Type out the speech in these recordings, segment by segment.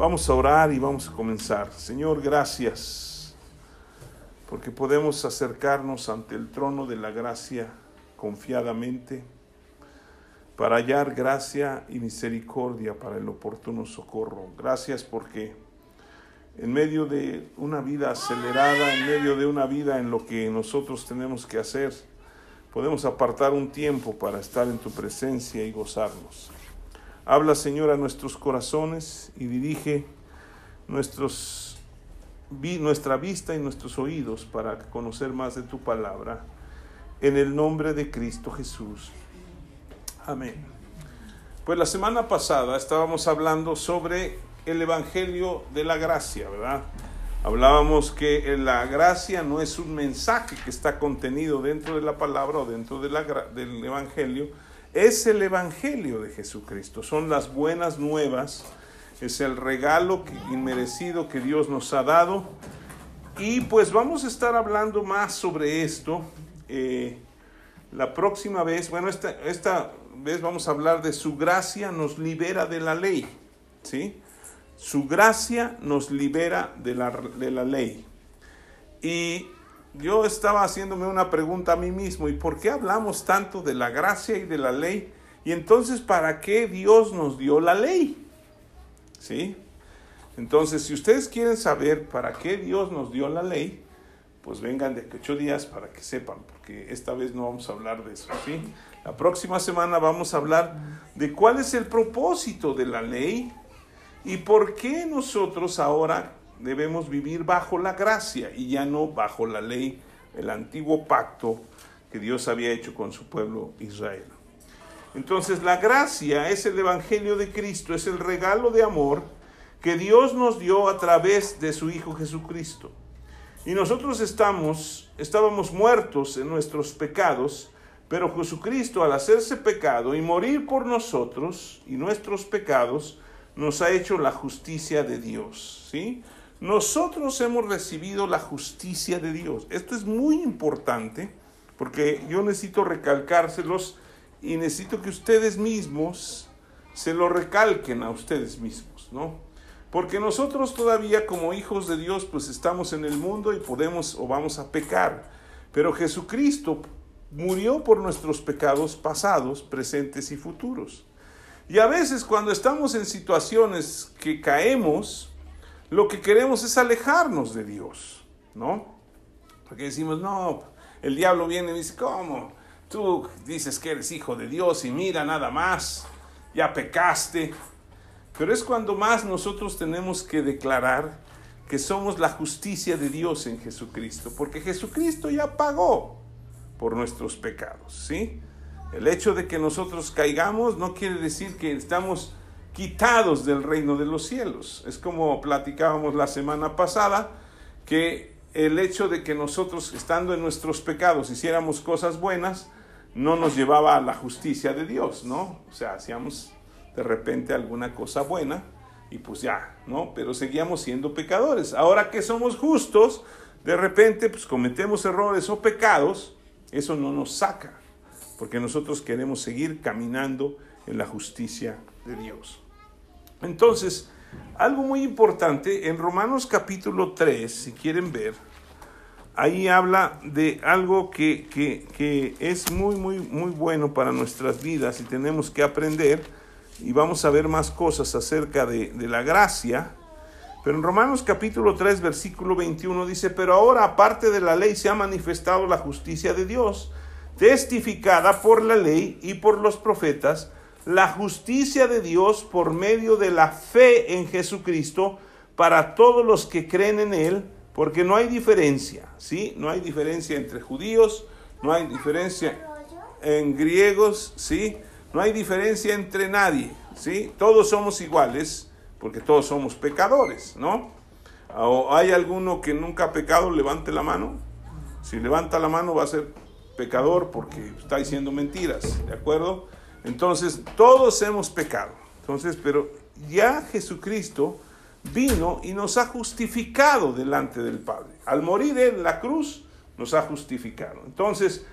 Vamos a orar y vamos a comenzar. Señor, gracias porque podemos acercarnos ante el trono de la gracia confiadamente para hallar gracia y misericordia para el oportuno socorro. Gracias porque en medio de una vida acelerada, en medio de una vida en lo que nosotros tenemos que hacer, podemos apartar un tiempo para estar en tu presencia y gozarnos. Habla, Señor, a nuestros corazones y dirige nuestros, nuestra vista y nuestros oídos para conocer más de tu palabra. En el nombre de Cristo Jesús. Amén. Pues la semana pasada estábamos hablando sobre el Evangelio de la Gracia, ¿verdad? Hablábamos que la gracia no es un mensaje que está contenido dentro de la palabra o dentro del Evangelio, es el Evangelio de Jesucristo, son las buenas nuevas, es el regalo inmerecido que Dios nos ha dado. Y pues vamos a estar hablando más sobre esto eh, la próxima vez. Bueno, esta, esta vez vamos a hablar de su gracia nos libera de la ley, ¿sí? Su gracia nos libera de la, de la ley. Y yo estaba haciéndome una pregunta a mí mismo, ¿y por qué hablamos tanto de la gracia y de la ley? Y entonces, ¿para qué Dios nos dio la ley? ¿Sí? Entonces, si ustedes quieren saber para qué Dios nos dio la ley, pues vengan de ocho días para que sepan, porque esta vez no vamos a hablar de eso, ¿sí? La próxima semana vamos a hablar de cuál es el propósito de la ley ¿Y por qué nosotros ahora debemos vivir bajo la gracia y ya no bajo la ley, el antiguo pacto que Dios había hecho con su pueblo Israel? Entonces la gracia es el Evangelio de Cristo, es el regalo de amor que Dios nos dio a través de su Hijo Jesucristo. Y nosotros estamos, estábamos muertos en nuestros pecados, pero Jesucristo al hacerse pecado y morir por nosotros y nuestros pecados, nos ha hecho la justicia de Dios, ¿sí? Nosotros hemos recibido la justicia de Dios. Esto es muy importante porque yo necesito recalcárselos y necesito que ustedes mismos se lo recalquen a ustedes mismos, ¿no? Porque nosotros todavía como hijos de Dios pues estamos en el mundo y podemos o vamos a pecar. Pero Jesucristo murió por nuestros pecados pasados, presentes y futuros. Y a veces cuando estamos en situaciones que caemos, lo que queremos es alejarnos de Dios, ¿no? Porque decimos, no, el diablo viene y dice, ¿cómo? Tú dices que eres hijo de Dios y mira nada más, ya pecaste. Pero es cuando más nosotros tenemos que declarar que somos la justicia de Dios en Jesucristo, porque Jesucristo ya pagó por nuestros pecados, ¿sí? El hecho de que nosotros caigamos no quiere decir que estamos quitados del reino de los cielos. Es como platicábamos la semana pasada, que el hecho de que nosotros, estando en nuestros pecados, hiciéramos cosas buenas, no nos llevaba a la justicia de Dios, ¿no? O sea, hacíamos de repente alguna cosa buena y pues ya, ¿no? Pero seguíamos siendo pecadores. Ahora que somos justos, de repente pues cometemos errores o pecados, eso no nos saca porque nosotros queremos seguir caminando en la justicia de Dios. Entonces, algo muy importante, en Romanos capítulo 3, si quieren ver, ahí habla de algo que, que, es muy, muy, muy bueno para nuestras vidas y tenemos que aprender, y vamos a ver más cosas acerca de, de la gracia. Pero en Romanos capítulo 3, versículo 21 dice, pero ahora aparte de la ley se ha manifestado la justicia de Dios testificada por la ley y por los profetas, la justicia de Dios por medio de la fe en Jesucristo para todos los que creen en Él, porque no hay diferencia, ¿sí? No hay diferencia entre judíos, no hay diferencia en griegos, ¿sí? No hay diferencia entre nadie, ¿sí? Todos somos iguales, porque todos somos pecadores, ¿no? ¿O hay alguno que nunca ha pecado? Levante la mano. Si levanta la mano va a ser pecador porque está diciendo mentiras, ¿de acuerdo? Entonces, todos hemos pecado. Entonces, pero ya Jesucristo vino y nos ha justificado delante del Padre. Al morir en la cruz, nos ha justificado. Entonces,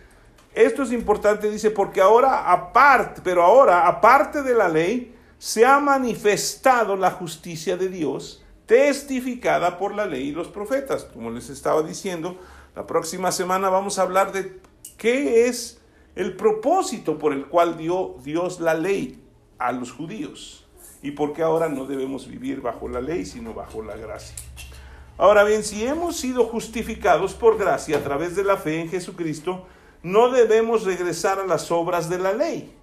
esto es importante, dice, porque ahora aparte, pero ahora aparte de la ley, se ha manifestado la justicia de Dios, testificada por la ley y los profetas. Como les estaba diciendo, la próxima semana vamos a hablar de qué es el propósito por el cual dio Dios la ley a los judíos y por qué ahora no debemos vivir bajo la ley, sino bajo la gracia. Ahora bien, si hemos sido justificados por gracia a través de la fe en Jesucristo, no debemos regresar a las obras de la ley,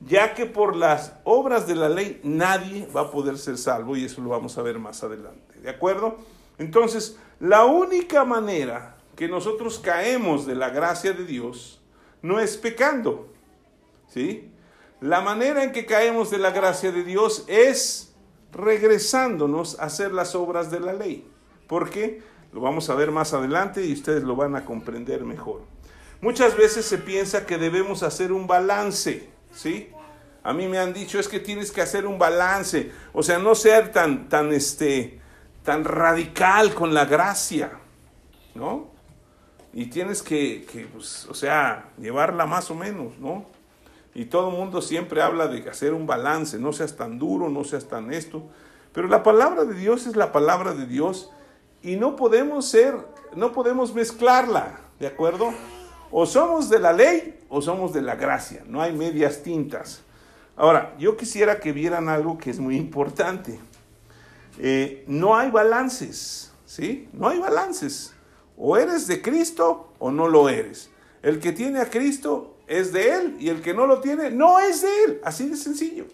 ya que por las obras de la ley nadie va a poder ser salvo y eso lo vamos a ver más adelante. ¿De acuerdo? Entonces, la única manera que nosotros caemos de la gracia de Dios no es pecando. ¿Sí? La manera en que caemos de la gracia de Dios es regresándonos a hacer las obras de la ley. ¿Por qué? Lo vamos a ver más adelante y ustedes lo van a comprender mejor. Muchas veces se piensa que debemos hacer un balance, ¿sí? A mí me han dicho es que tienes que hacer un balance, o sea, no ser tan, tan, este, tan radical con la gracia, ¿no? Y tienes que, que pues, o sea, llevarla más o menos, ¿no? Y todo el mundo siempre habla de hacer un balance, no seas tan duro, no seas tan esto. Pero la palabra de Dios es la palabra de Dios y no podemos ser, no podemos mezclarla, ¿de acuerdo? O somos de la ley o somos de la gracia, no hay medias tintas. Ahora, yo quisiera que vieran algo que es muy importante. Eh, no hay balances, ¿sí? No hay balances. O eres de Cristo o no lo eres. El que tiene a Cristo es de Él y el que no lo tiene no es de Él. Así de sencillo.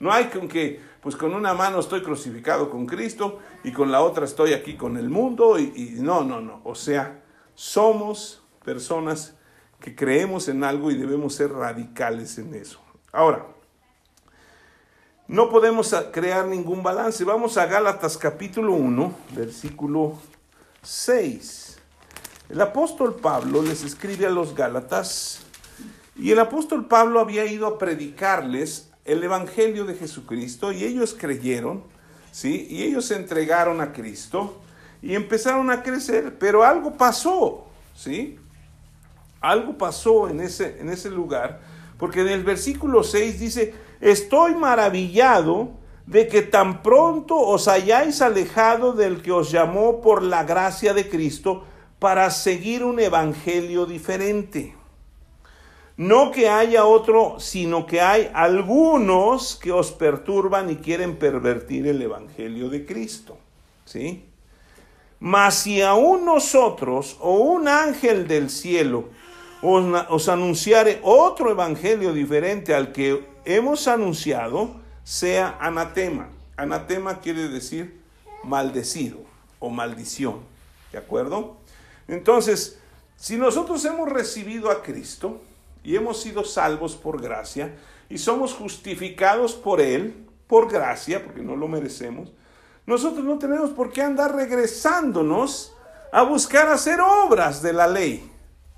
No hay con que, pues con una mano estoy crucificado con Cristo y con la otra estoy aquí con el mundo y, no, no, no. O sea, somos personas que creemos en algo y debemos ser radicales en eso. Ahora, no podemos crear ningún balance. Vamos a Gálatas capítulo 1, versículo 6. El apóstol Pablo les escribe a los Gálatas y el apóstol Pablo había ido a predicarles el evangelio de Jesucristo y ellos creyeron, ¿sí? Y ellos se entregaron a Cristo y empezaron a crecer, pero algo pasó, ¿sí? Algo pasó en ese, en ese lugar, porque en el versículo 6 dice, estoy maravillado de que tan pronto os hayáis alejado del que os llamó por la gracia de Cristo para seguir un evangelio diferente. No que haya otro, sino que hay algunos que os perturban y quieren pervertir el evangelio de Cristo. ¿Sí? Mas si aún nosotros o un ángel del cielo os, anunciare otro evangelio diferente al que hemos anunciado, sea anatema. Anatema quiere decir maldecido o maldición. ¿De acuerdo? Entonces, si nosotros hemos recibido a Cristo y hemos sido salvos por gracia y somos justificados por Él, por gracia, porque no lo merecemos, nosotros no tenemos por qué andar regresándonos a buscar hacer obras de la ley.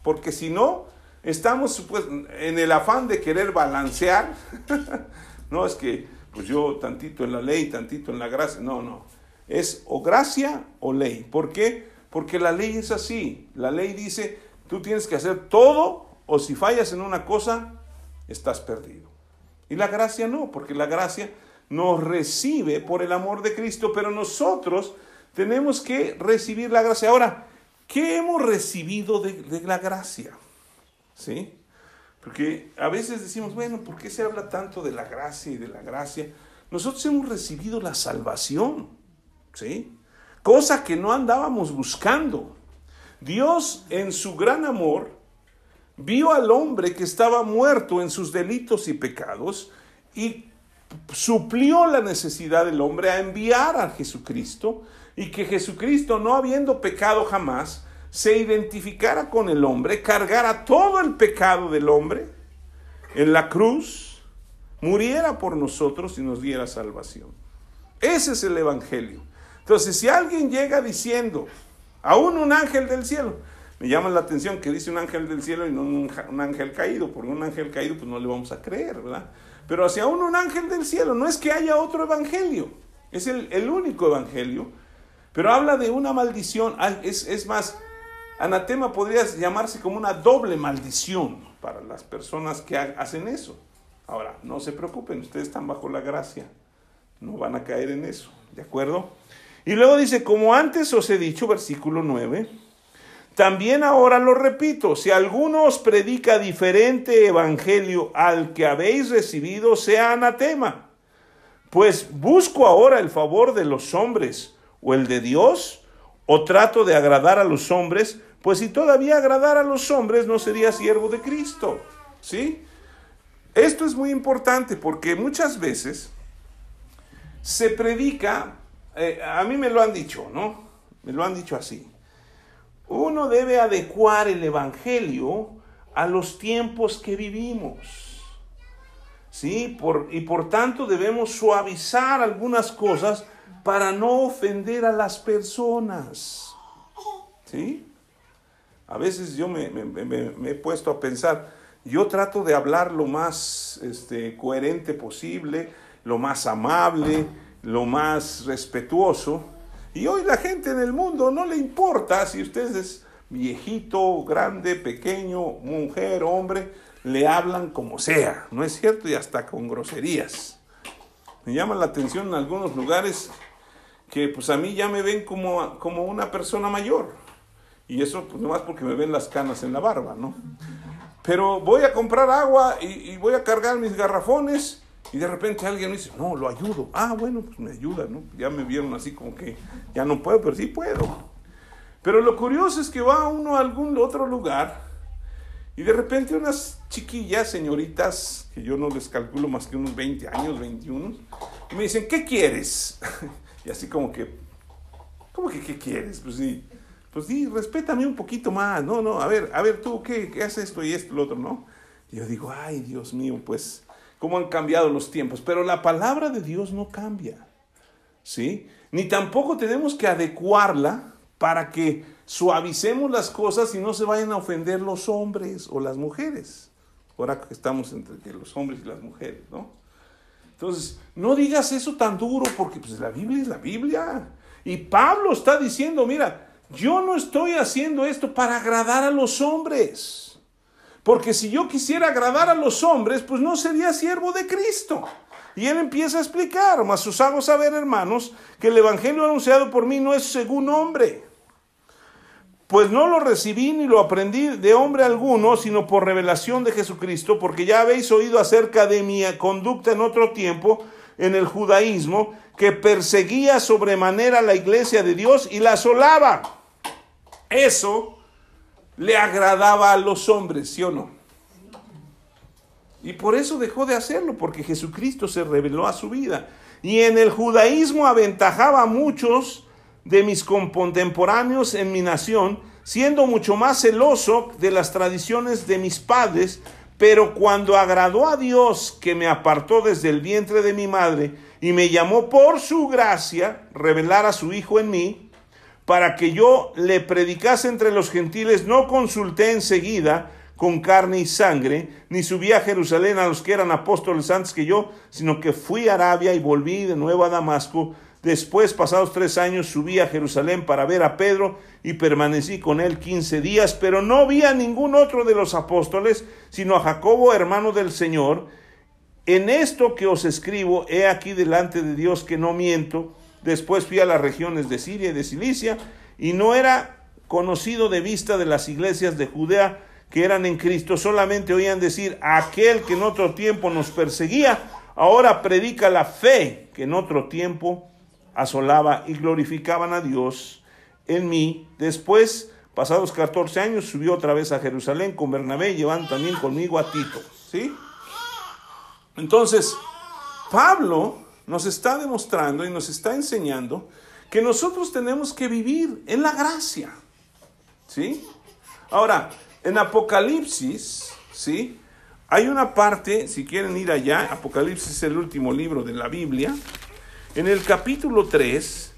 Porque si no, estamos pues, en el afán de querer balancear. no es que pues yo tantito en la ley, tantito en la gracia. No, no. Es o gracia o ley. ¿Por qué? Porque la ley es así. La ley dice, tú tienes que hacer todo o si fallas en una cosa, estás perdido. Y la gracia no, porque la gracia nos recibe por el amor de Cristo, pero nosotros tenemos que recibir la gracia. Ahora, ¿Qué hemos recibido de, la gracia? ¿Sí? Porque a veces decimos, bueno, ¿por qué se habla tanto de la gracia y de la gracia? Nosotros hemos recibido la salvación, ¿sí? Cosa que no andábamos buscando. Dios en su gran amor vio al hombre que estaba muerto en sus delitos y pecados y suplió la necesidad del hombre a enviar a Jesucristo y que Jesucristo, no habiendo pecado jamás, se identificara con el hombre, cargara todo el pecado del hombre en la cruz, muriera por nosotros y nos diera salvación. Ese es el Evangelio. Entonces, si alguien llega diciendo, aún un ángel del cielo, me llama la atención que dice un ángel del cielo y no un, ángel caído, porque un ángel caído pues no le vamos a creer, ¿verdad? Pero hacia aún un ángel del cielo, no es que haya otro evangelio, es el, el único evangelio pero habla de una maldición, es, es más, anatema podría llamarse como una doble maldición para las personas que hacen eso. Ahora, no se preocupen, ustedes están bajo la gracia, no van a caer en eso, ¿de acuerdo? Y luego dice, como antes os he dicho, versículo 9, también ahora lo repito, si alguno os predica diferente evangelio al que habéis recibido, sea anatema. Pues busco ahora el favor de los hombres o el de Dios, o trato de agradar a los hombres, pues si todavía agradar a los hombres no sería siervo de Cristo. ¿Sí? Esto es muy importante porque muchas veces se predica, eh, a mí me lo han dicho, ¿no? Me lo han dicho así uno debe adecuar el Evangelio a los tiempos que vivimos. ¿Sí? Por, y por tanto debemos suavizar algunas cosas para no ofender a las personas. ¿Sí? A veces yo me, he puesto a pensar, yo trato de hablar lo más este, coherente posible, lo más amable, lo más respetuoso, y hoy la gente en el mundo no le importa si usted es viejito, grande, pequeño, mujer, hombre, le hablan como sea, ¿no es cierto? Y hasta con groserías. Me llama la atención en algunos lugares que pues a mí ya me ven como, como una persona mayor. Y eso pues nomás porque me ven las canas en la barba, ¿no? Pero voy a comprar agua y, y voy a cargar mis garrafones y de repente alguien me dice, no, lo ayudo. Ah, bueno, pues me ayuda, ¿no? Ya me vieron así como que ya no puedo, pero sí puedo. Pero lo curioso es que va uno a algún otro lugar y de repente unas chiquillas, señoritas, que yo no les calculo más que unos 20 años, 21, y me dicen, ¿qué quieres? y así como que, ¿cómo que qué quieres? Pues sí, pues sí, respétame un poquito más. No, no, a ver, a ver tú, ¿qué, qué haces esto y esto y lo otro, no? Y yo digo, ay, Dios mío, pues cómo han cambiado los tiempos, pero la palabra de Dios no cambia, ¿sí? Ni tampoco tenemos que adecuarla para que suavicemos las cosas y no se vayan a ofender los hombres o las mujeres. Ahora que estamos entre los hombres y las mujeres, ¿no? Entonces, no digas eso tan duro porque pues, la Biblia es la Biblia. Y Pablo está diciendo, mira, yo no estoy haciendo esto para agradar a los hombres. Porque si yo quisiera agradar a los hombres, pues no sería siervo de Cristo. Y él empieza a explicar, mas os hago saber, hermanos, que el Evangelio anunciado por mí no es según hombre. Pues no lo recibí ni lo aprendí de hombre alguno, sino por revelación de Jesucristo, porque ya habéis oído acerca de mi conducta en otro tiempo en el judaísmo, que perseguía sobremanera la iglesia de Dios y la asolaba. Eso le agradaba a los hombres, ¿sí o no? Y por eso dejó de hacerlo, porque Jesucristo se reveló a su vida. Y en el judaísmo aventajaba a muchos de mis contemporáneos en mi nación, siendo mucho más celoso de las tradiciones de mis padres, pero cuando agradó a Dios que me apartó desde el vientre de mi madre y me llamó por su gracia, revelar a su Hijo en mí, para que yo le predicase entre los gentiles, no consulté enseguida con carne y sangre, ni subí a Jerusalén a los que eran apóstoles antes que yo, sino que fui a Arabia y volví de nuevo a Damasco. Después, pasados tres años, subí a Jerusalén para ver a Pedro y permanecí con él quince días, pero no vi a ningún otro de los apóstoles, sino a Jacobo, hermano del Señor. En esto que os escribo, he aquí delante de Dios que no miento, Después fui a las regiones de Siria y de Cilicia y no era conocido de vista de las iglesias de Judea que eran en Cristo, solamente oían decir, aquel que en otro tiempo nos perseguía, ahora predica la fe que en otro tiempo asolaba y glorificaban a Dios en mí. Después, pasados 14 años, subió otra vez a Jerusalén con Bernabé, llevando también conmigo a Tito. ¿Sí? Entonces, Pablo nos está demostrando y nos está enseñando que nosotros tenemos que vivir en la gracia. ¿Sí? Ahora, en Apocalipsis, ¿sí? Hay una parte, si quieren ir allá, Apocalipsis es el último libro de la Biblia. En el capítulo 3,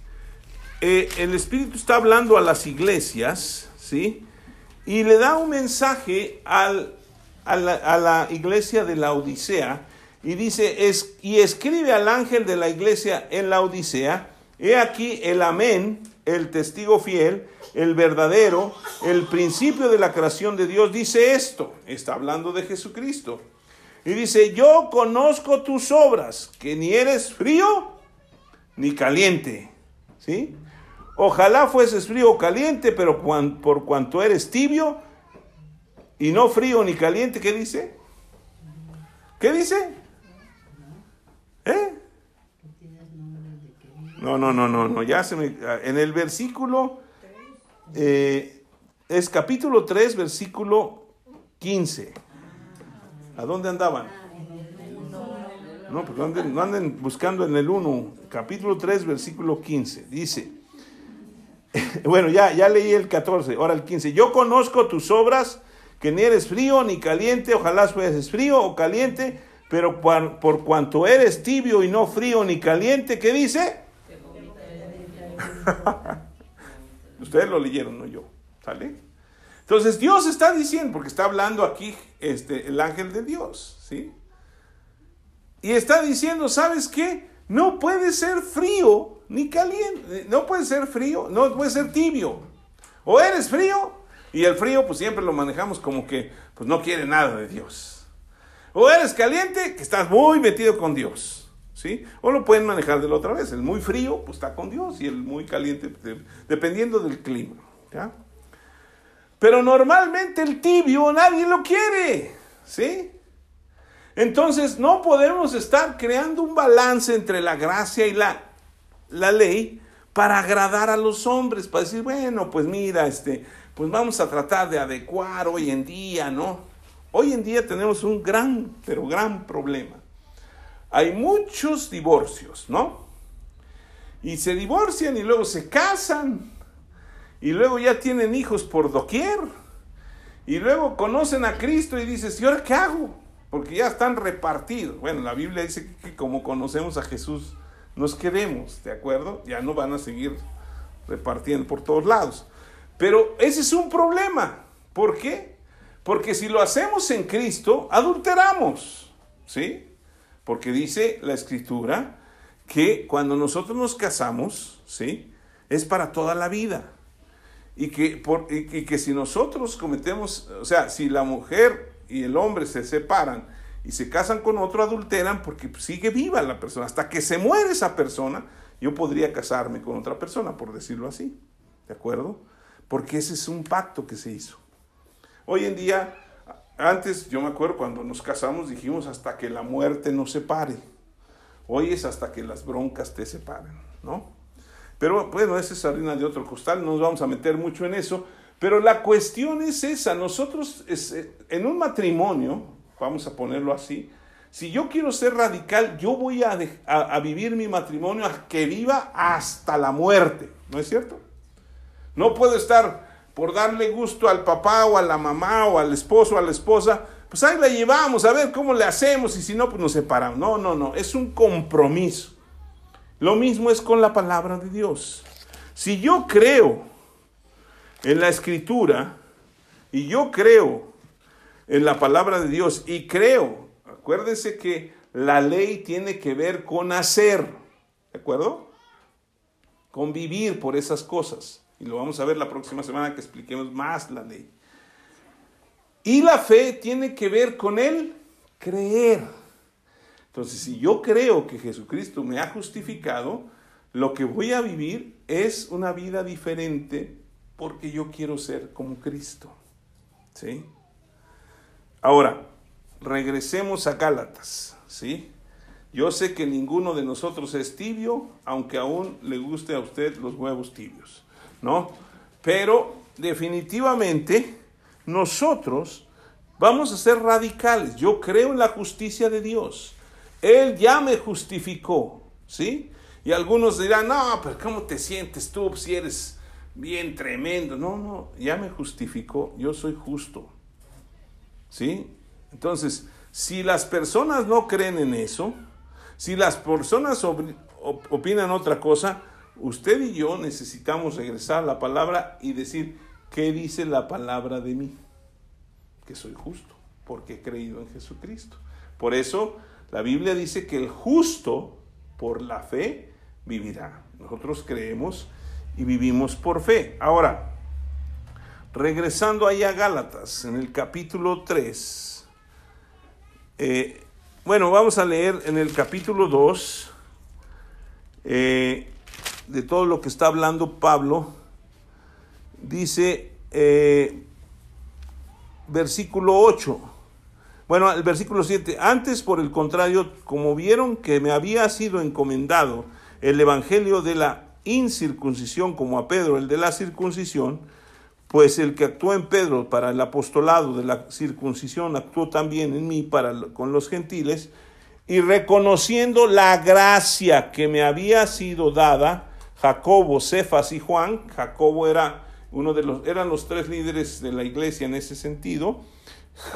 eh, el Espíritu está hablando a las iglesias, ¿sí? Y le da un mensaje al, a, la, a la iglesia de la Odisea y dice, es, y escribe al ángel de la iglesia en la Odisea, he aquí el amén, el testigo fiel, el verdadero, el principio de la creación de Dios, dice esto, está hablando de Jesucristo. Y dice, yo conozco tus obras, que ni eres frío ni caliente. ¿Sí? Ojalá fueses frío o caliente, pero por cuanto eres tibio y no frío ni caliente, ¿qué dice? ¿Qué dice? ¿Eh? No, no, no, no, no, ya se me... En el versículo, eh, es capítulo 3, versículo 15. ¿A dónde andaban? No, pues no anden, buscando en el 1, capítulo 3, versículo 15. Dice, bueno, ya, ya leí el 14, ahora el 15. Yo conozco tus obras, que ni eres frío ni caliente, ojalá fueses frío o caliente, pero por, cuanto eres tibio y no frío ni caliente, ¿qué dice? Ustedes lo leyeron, no yo. ¿Sale? Entonces Dios está diciendo, porque está hablando aquí este, el ángel de Dios, ¿sí? Y está diciendo, ¿sabes qué? No puede ser frío ni caliente, no puede ser frío, no puede ser tibio. O eres frío, y el frío pues siempre lo manejamos como que pues no quiere nada de Dios. O eres caliente, que estás muy metido con Dios. ¿Sí? O lo pueden manejar de la otra vez. El muy frío, pues está con Dios, y el muy caliente, dependiendo del clima. ¿ya? Pero normalmente el tibio nadie lo quiere, ¿sí? Entonces no podemos estar creando un balance entre la gracia y la, la ley para agradar a los hombres, para decir, bueno, pues mira, este, pues vamos a tratar de adecuar hoy en día, ¿no? Hoy en día tenemos un gran, pero gran problema. Hay muchos divorcios, ¿no? Y se divorcian y luego se casan y luego ya tienen hijos por doquier. Y luego conocen a Cristo y dices, ¿y ahora qué hago? Porque ya están repartidos. Bueno, la Biblia dice que como conocemos a Jesús, nos queremos, ¿de acuerdo? Ya no van a seguir repartiendo por todos lados. Pero ese es un problema. ¿Por qué? Porque si lo hacemos en Cristo, adulteramos. ¿Sí? Porque dice la Escritura que cuando nosotros nos casamos, ¿sí? Es para toda la vida. Y que, por, que si nosotros cometemos, o sea, si la mujer y el hombre se separan y se casan con otro, adulteran porque sigue viva la persona. Hasta que se muere esa persona, yo podría casarme con otra persona, por decirlo así. ¿De acuerdo? Porque ese es un pacto que se hizo. Hoy en día, antes yo me acuerdo cuando nos casamos dijimos hasta que la muerte nos separe. Hoy es hasta que las broncas te separen, ¿no? Pero bueno, esa es harina de otro costal, no nos vamos a meter mucho en eso. Pero la cuestión es esa, nosotros eh, en un matrimonio, vamos a ponerlo así, si yo quiero ser radical, yo voy a, a, vivir mi matrimonio a que viva hasta la muerte, ¿no es cierto? No puedo estar por darle gusto al papá o a la mamá o al esposo o a la esposa, pues ahí la llevamos, a ver cómo le hacemos y si no, pues nos separamos. No, no, no, es un compromiso. Lo mismo es con la palabra de Dios. Si yo creo en la escritura y yo creo en la palabra de Dios y creo, acuérdense que la ley tiene que ver con hacer, ¿de acuerdo? Con vivir por esas cosas. Y lo vamos a ver la próxima semana que expliquemos más la ley. Y la fe tiene que ver con el creer. Entonces, si yo creo que Jesucristo me ha justificado, lo que voy a vivir es una vida diferente porque yo quiero ser como Cristo. ¿Sí? Ahora, regresemos a Gálatas, ¿sí? Yo sé que ninguno de nosotros es tibio, aunque aún le guste a usted los huevos tibios, ¿no? Pero definitivamente nosotros vamos a ser radicales. Yo creo en la justicia de Dios. Él ya me justificó, ¿sí? Y algunos dirán, no, pero ¿cómo te sientes tú si eres bien tremendo? No, no, ya me justificó, yo soy justo, ¿sí? Entonces, si las personas no creen en eso, si las personas opinan otra cosa, usted y yo necesitamos regresar a la palabra y decir, ¿qué dice la palabra de mí? Que soy justo, porque he creído en Jesucristo. Por eso la Biblia dice que el justo por la fe vivirá. Nosotros creemos y vivimos por fe. Ahora, regresando ahí a Gálatas, en el capítulo 3, eh, bueno, vamos a leer en el capítulo 2 eh, de todo lo que está hablando Pablo. Dice eh, versículo 8. Bueno, el versículo 7. Antes, por el contrario, como vieron que me había sido encomendado el evangelio de la incircuncisión como a Pedro el de la circuncisión, pues el que actuó en Pedro para el apostolado de la circuncisión actuó también en mí para con los gentiles, y reconociendo la gracia que me había sido dada, Jacobo, Cefas y Juan, Jacobo era uno de los, eran los tres líderes de la iglesia en ese sentido,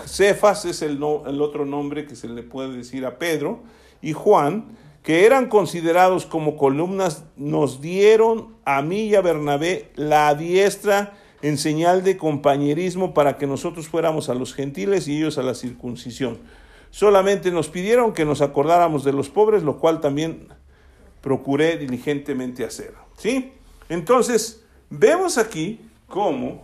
Cefas es el, el otro nombre que se le puede decir a Pedro, y Juan, que eran considerados como columnas, nos dieron a mí y a Bernabé la diestra en señal de compañerismo para que nosotros fuéramos a los gentiles y ellos a la circuncisión. Solamente nos pidieron que nos acordáramos de los pobres, lo cual también procuré diligentemente hacer. ¿Sí? Entonces, vemos aquí cómo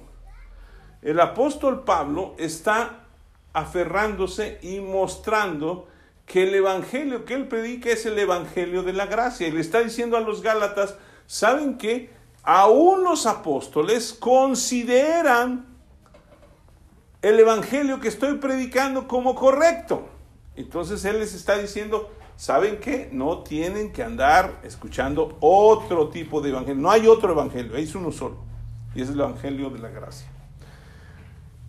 el apóstol Pablo está aferrándose y mostrando que el evangelio que él predica es el evangelio de la gracia. Y le está diciendo a los Gálatas, ¿saben qué? Aún los apóstoles consideran el evangelio que estoy predicando como correcto. Entonces él les está diciendo, ¿saben qué? No tienen que andar escuchando otro tipo de evangelio. No hay otro evangelio, es uno solo. Y es el evangelio de la gracia.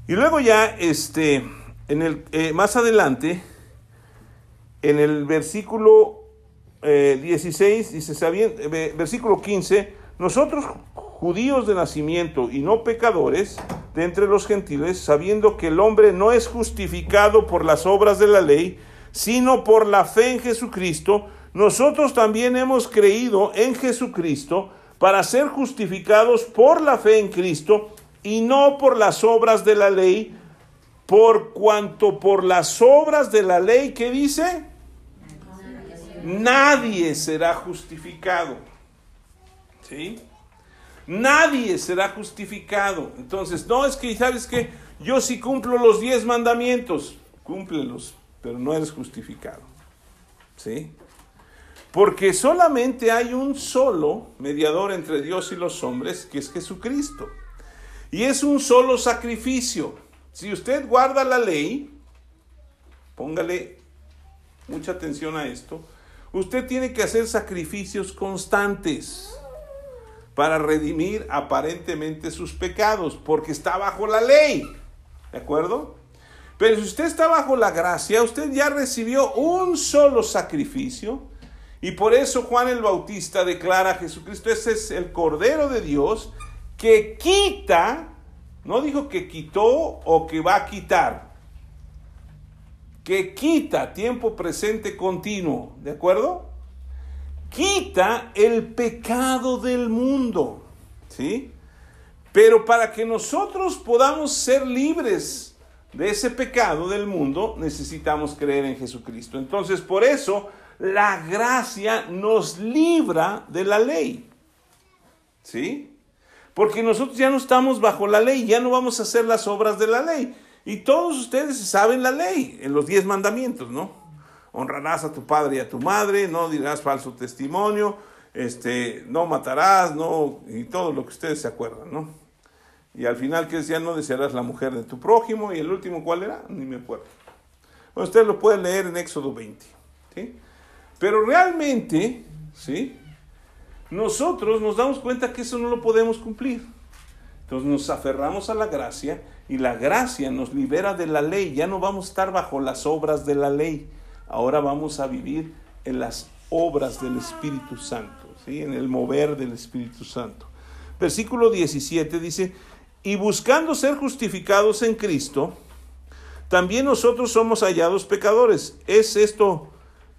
Y luego ya, este, en el, eh, más adelante, en el versículo 16, eh, dice, eh, versículo 15, nosotros judíos de nacimiento y no pecadores de entre los gentiles, sabiendo que el hombre no es justificado por las obras de la ley, sino por la fe en Jesucristo, nosotros también hemos creído en Jesucristo para ser justificados por la fe en Cristo y no por las obras de la ley, por cuanto por las obras de la ley que dice, nadie será justificado. ¿Sí? Nadie será justificado. Entonces, no es que, ¿sabes que Yo sí cumplo los diez mandamientos. Cúmplelos, pero no eres justificado. ¿Sí? Porque solamente hay un solo mediador entre Dios y los hombres, que es Jesucristo. Y es un solo sacrificio. Si usted guarda la ley, póngale mucha atención a esto, usted tiene que hacer sacrificios constantes para redimir aparentemente sus pecados, porque está bajo la ley. ¿De acuerdo? Pero si usted está bajo la gracia, usted ya recibió un solo sacrificio. Y por eso Juan el Bautista declara a Jesucristo, ese es el Cordero de Dios que quita no dijo que quitó o que va a quitar. Que quita tiempo presente continuo. ¿De acuerdo? Quita el pecado del mundo. ¿Sí? Pero para que nosotros podamos ser libres de ese pecado del mundo, necesitamos creer en Jesucristo. Entonces, por eso, la gracia nos libra de la ley. ¿Sí? Porque nosotros ya no estamos bajo la ley, ya no vamos a hacer las obras de la ley. Y todos ustedes saben la ley, en los diez mandamientos, ¿no? Honrarás a tu padre y a tu madre, no dirás falso testimonio, este, no matarás, no, y todo lo que ustedes se acuerdan, ¿no? Y al final que decía, no desearás la mujer de tu prójimo, y el último, ¿cuál era? Ni me acuerdo. Bueno, ustedes lo pueden leer en Éxodo 20, ¿sí? Pero realmente, ¿sí? nosotros nos damos cuenta que eso no lo podemos cumplir. Entonces nos aferramos a la gracia y la gracia nos libera de la ley. Ya no vamos a estar bajo las obras de la ley. Ahora vamos a vivir en las obras del Espíritu Santo, ¿sí? en el mover del Espíritu Santo. Versículo 17 dice, y buscando ser justificados en Cristo, también nosotros somos hallados pecadores. ¿Es esto,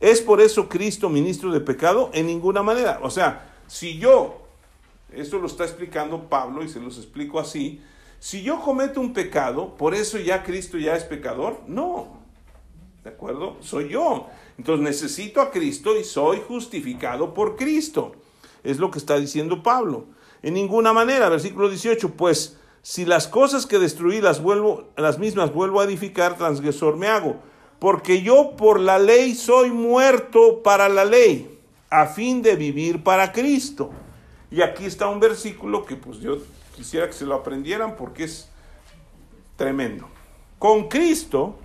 es por eso Cristo ministro de pecado? En ninguna manera. O sea, si yo, esto lo está explicando Pablo y se los explico así, si yo cometo un pecado, por eso ya Cristo ya es pecador, no. ¿De acuerdo? Soy yo. Entonces necesito a Cristo y soy justificado por Cristo. Es lo que está diciendo Pablo. En ninguna manera, versículo 18, pues si las cosas que destruí las vuelvo, las mismas vuelvo a edificar, transgresor me hago. porque yo por la ley soy muerto para la ley, a fin de vivir para Cristo. Y aquí está un versículo que pues yo quisiera que se lo aprendieran porque es tremendo. Con Cristo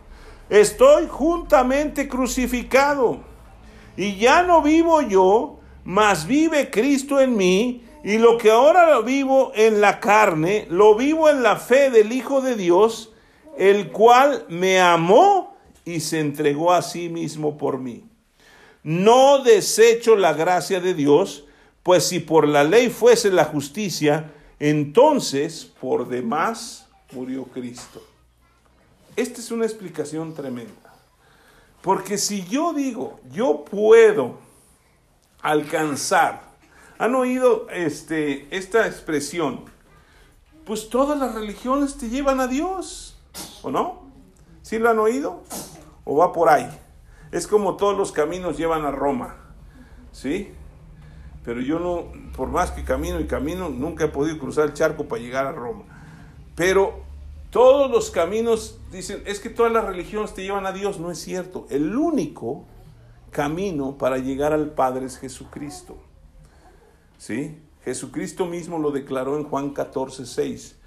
estoy juntamente crucificado y ya no vivo yo, mas vive Cristo en mí y lo que ahora lo vivo en la carne, lo vivo en la fe del Hijo de Dios, el cual me amó y se entregó a sí mismo por mí. No desecho la gracia de Dios, pues si por la ley fuese la justicia, entonces por demás murió Cristo. Esta es una explicación tremenda. Porque si yo digo, yo puedo alcanzar, han oído este, esta expresión, pues todas las religiones te llevan a Dios, ¿o no? ¿Sí lo han oído? ¿O va por ahí? Es como todos los caminos llevan a Roma, ¿sí? Pero yo no, por más que camino y camino, nunca he podido cruzar el charco para llegar a Roma. Pero todos los caminos dicen, es que todas las religiones te llevan a Dios, no es cierto. El único camino para llegar al Padre es Jesucristo. ¿Sí? Jesucristo mismo lo declaró en Juan 14, 6.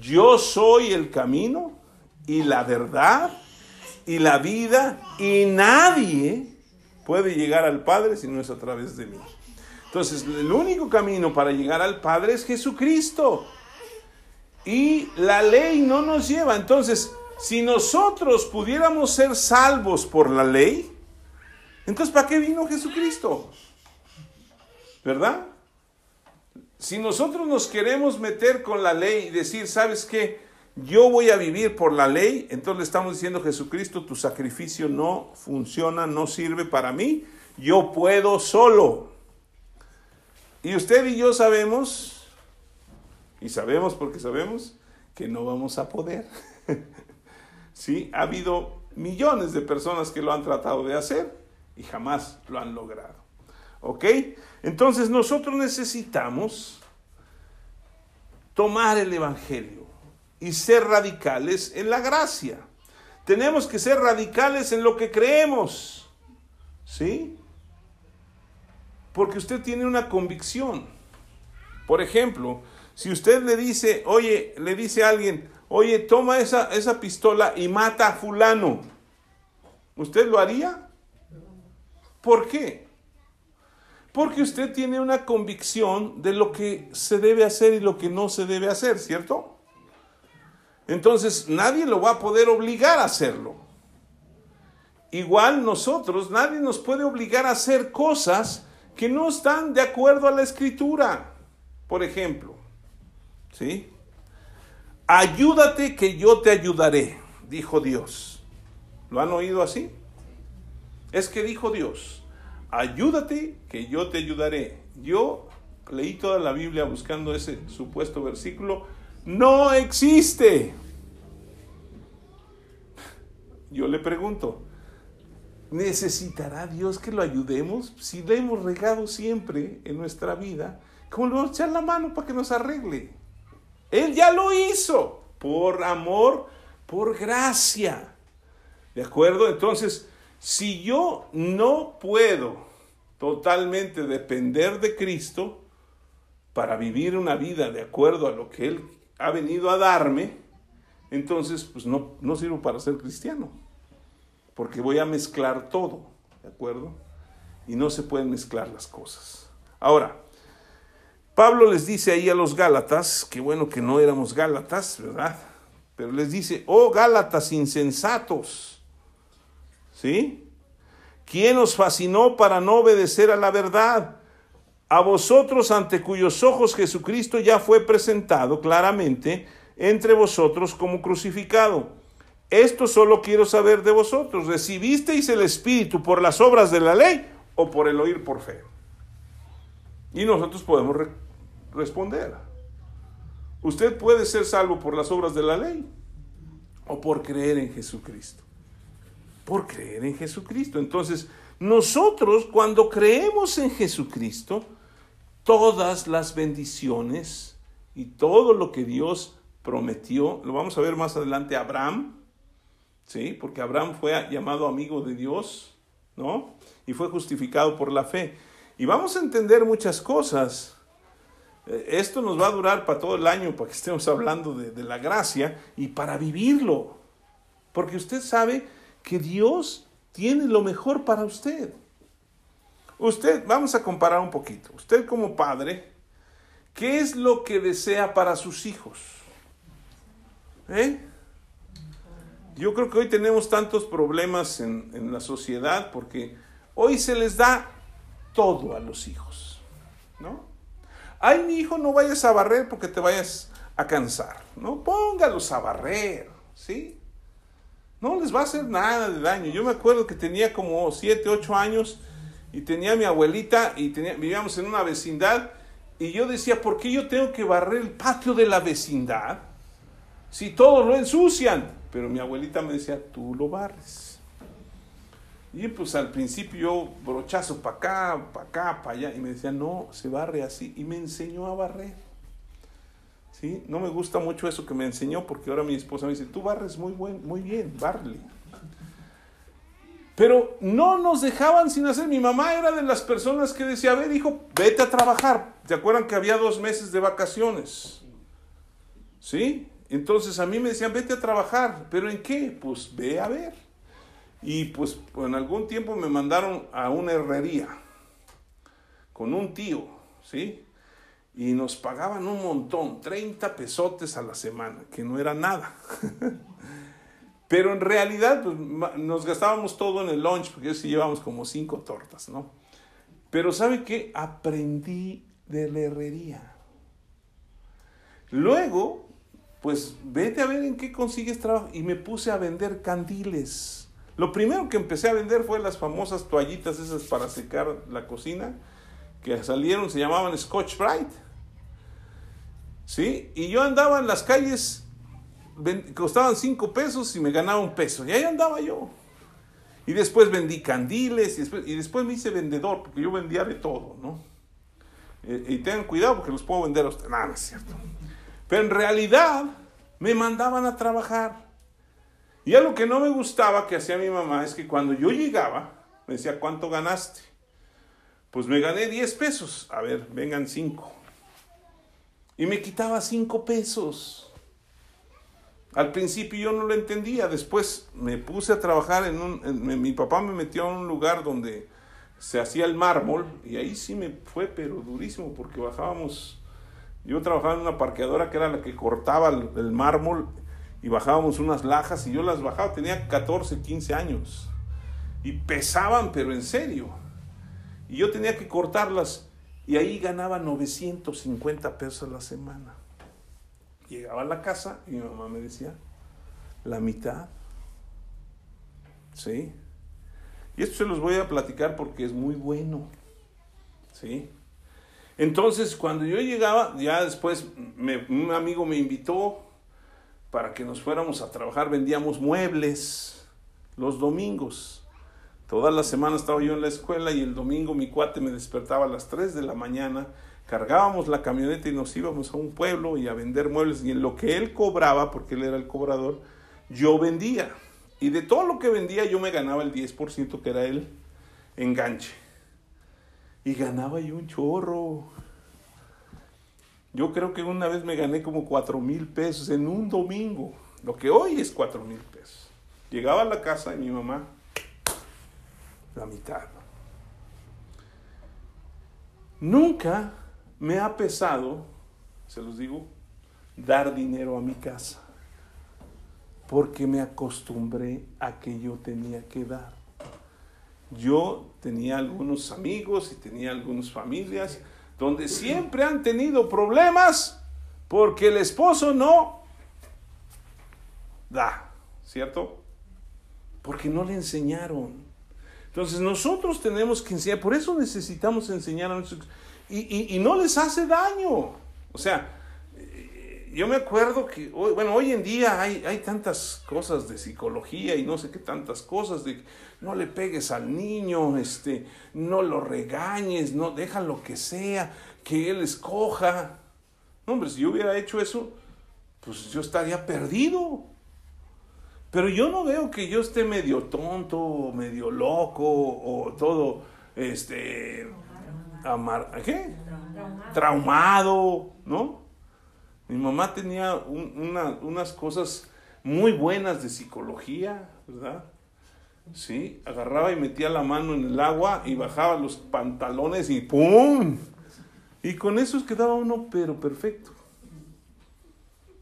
Yo soy el camino y la verdad y la vida y nadie puede llegar al Padre si no es a través de mí. Entonces, el único camino para llegar al Padre es Jesucristo. Y la ley no nos lleva. Entonces, si nosotros pudiéramos ser salvos por la ley, entonces ¿para qué vino Jesucristo? ¿Verdad? Si nosotros nos queremos meter con la ley y decir, ¿sabes qué? Yo voy a vivir por la ley, entonces le estamos diciendo, Jesucristo, tu sacrificio no funciona, no sirve para mí, yo puedo solo. Y usted y yo sabemos, y sabemos porque sabemos, que no vamos a poder. sí, ha habido millones de personas que lo han tratado de hacer y jamás lo han logrado. ¿Ok? Entonces nosotros necesitamos tomar el Evangelio y ser radicales en la gracia. Tenemos que ser radicales en lo que creemos. ¿Sí? Porque usted tiene una convicción. Por ejemplo, si usted le dice, oye, le dice a alguien, oye, toma esa, esa pistola y mata a fulano, ¿usted lo haría? ¿Por qué? Porque usted tiene una convicción de lo que se debe hacer y lo que no se debe hacer, ¿cierto? Entonces nadie lo va a poder obligar a hacerlo. Igual nosotros, nadie nos puede obligar a hacer cosas que no están de acuerdo a la escritura. Por ejemplo, ¿sí? Ayúdate que yo te ayudaré, dijo Dios. ¿Lo han oído así? Es que dijo Dios, ayúdate que yo te ayudaré. Yo leí toda la Biblia buscando ese supuesto versículo. No existe. Yo le pregunto, ¿Necesitará Dios que lo ayudemos? Si le hemos regado siempre en nuestra vida, ¿cómo le vamos a echar la mano para que nos arregle? Él ya lo hizo, por amor, por gracia. ¿De acuerdo? Entonces, si yo no puedo totalmente depender de Cristo para vivir una vida de acuerdo a lo que Él ha venido a darme, entonces pues no, no sirvo para ser cristiano porque voy a mezclar todo, ¿de acuerdo? Y no se pueden mezclar las cosas. Ahora, Pablo les dice ahí a los Gálatas, que bueno que no éramos Gálatas, ¿verdad? Pero les dice, oh Gálatas insensatos, ¿sí? ¿Quién os fascinó para no obedecer a la verdad? A vosotros ante cuyos ojos Jesucristo ya fue presentado claramente entre vosotros como crucificado. Esto solo quiero saber de vosotros. ¿Recibisteis el Espíritu por las obras de la ley o por el oír por fe? Y nosotros podemos responder. Usted puede ser salvo por las obras de la ley o por creer en Jesucristo. Por creer en Jesucristo. Entonces, nosotros cuando creemos en Jesucristo, todas las bendiciones y todo lo que Dios prometió, lo vamos a ver más adelante, Abraham, ¿sí? Porque Abraham fue llamado amigo de Dios, ¿no? Y fue justificado por la fe. Y vamos a entender muchas cosas. Eh, esto nos va a durar para todo el año, para que estemos hablando de, la gracia y para vivirlo. Porque usted sabe que Dios tiene lo mejor para usted. Usted, vamos a comparar un poquito. Usted como padre, ¿qué es lo que desea para sus hijos? ¿Eh? Yo creo que hoy tenemos tantos problemas en, en, la sociedad porque hoy se les da todo a los hijos, ¿no? Ay, mi hijo, no vayas a barrer porque te vayas a cansar, ¿no? Póngalos a barrer, ¿sí? No les va a hacer nada de daño. Yo me acuerdo que tenía como 7, 8 años y tenía mi abuelita y tenía, vivíamos en una vecindad y yo decía, ¿por qué yo tengo que barrer el patio de la vecindad si todos lo ensucian? Pero mi abuelita me decía, tú lo barres. Y pues al principio yo brochazo para acá, para acá, para allá y me decía, no, se barre así y me enseñó a barrer. No me gusta mucho eso que me enseñó porque ahora mi esposa me dice, tú barres muy, buen, muy bien, barle. Pero no nos dejaban sin hacer. Mi mamá era de las personas que decía, a ver, hijo, vete a trabajar. ¿Te acuerdan que había dos meses de vacaciones? ¿Sí? Entonces a mí me decían, vete a trabajar. ¿Pero en qué? Pues ve a ver. Y pues en algún tiempo me mandaron a una herrería con un tío, ¿sí? y nos pagaban un montón, 30 pesotes a la semana, que no era nada. Pero en realidad pues, nos gastábamos todo en el lunch, porque sí llevábamos como cinco tortas, ¿no? Pero ¿sabe qué? Aprendí de la herrería. Luego, pues vete a ver en qué consigues trabajo. Y me puse a vender candiles. Lo primero que empecé a vender fue las famosas toallitas esas para secar la cocina que salieron, se llamaban Scotch Bright. ¿Sí? Y yo andaba en las calles, costaban cinco pesos y me ganaba un peso. Y ahí andaba yo. Y después vendí candiles y después, me hice vendedor, porque yo vendía de todo, ¿no? Eh, y tengan cuidado porque los puedo vender a ustedes. Nada, es cierto. Pero en realidad me mandaban a trabajar. Y algo que no me gustaba que hacía mi mamá es que cuando yo llegaba, me decía, ¿cuánto ganaste? Pues me gané 10 pesos. A ver, vengan 5. Y me quitaba 5 pesos. Al principio yo no lo entendía. Después me puse a trabajar en un... mi papá me metió en un lugar donde se hacía el mármol. Y ahí sí me fue, pero durísimo, porque bajábamos... Yo trabajaba en una parqueadora que era la que cortaba el, mármol y bajábamos unas lajas y yo las bajaba. Tenía 14, 15 años. Y pesaban, pero en serio y yo tenía que cortarlas y ahí ganaba 950 pesos a la semana. Llegaba a la casa y mi mamá me decía, la mitad. ¿Sí? Y esto se los voy a platicar porque es muy bueno. ¿Sí? Entonces, cuando yo llegaba, ya después un amigo me invitó para que nos fuéramos a trabajar, vendíamos muebles los domingos. Toda la semana estaba yo en la escuela y el domingo mi cuate me despertaba a las 3 de la mañana, cargábamos la camioneta y nos íbamos a un pueblo y a vender muebles y en lo que él cobraba, porque él era el cobrador, yo vendía. Y de todo lo que vendía yo me ganaba el 10% que era el enganche. Y ganaba yo un chorro. Yo creo que una vez me gané como 4 mil pesos en un domingo, lo que hoy es 4 mil pesos. Llegaba a la casa y mi mamá, la mitad. Nunca me ha pesado, se los digo, dar dinero a mi casa, porque me acostumbré a que yo tenía que dar. Yo tenía algunos amigos y tenía algunas familias donde siempre han tenido problemas porque el esposo no da, ¿cierto? Porque no le enseñaron. Entonces nosotros tenemos que enseñar, por eso necesitamos enseñar a nuestros y, y, no les hace daño. O sea, yo me acuerdo que, bueno, hoy en día hay, hay tantas cosas de psicología y no sé qué tantas cosas de no le pegues al niño, este, no lo regañes, no deja lo que sea, que él escoja. No, hombre, si yo hubiera hecho eso, pues yo estaría perdido. Pero yo no veo que yo esté medio tonto, medio loco, o todo, este, amar, ¿qué? Traumado, ¿no? Mi mamá tenía unas cosas muy buenas de psicología, ¿verdad? Sí, agarraba y metía la mano en el agua y bajaba los pantalones y ¡pum! Y con eso quedaba uno pero perfecto.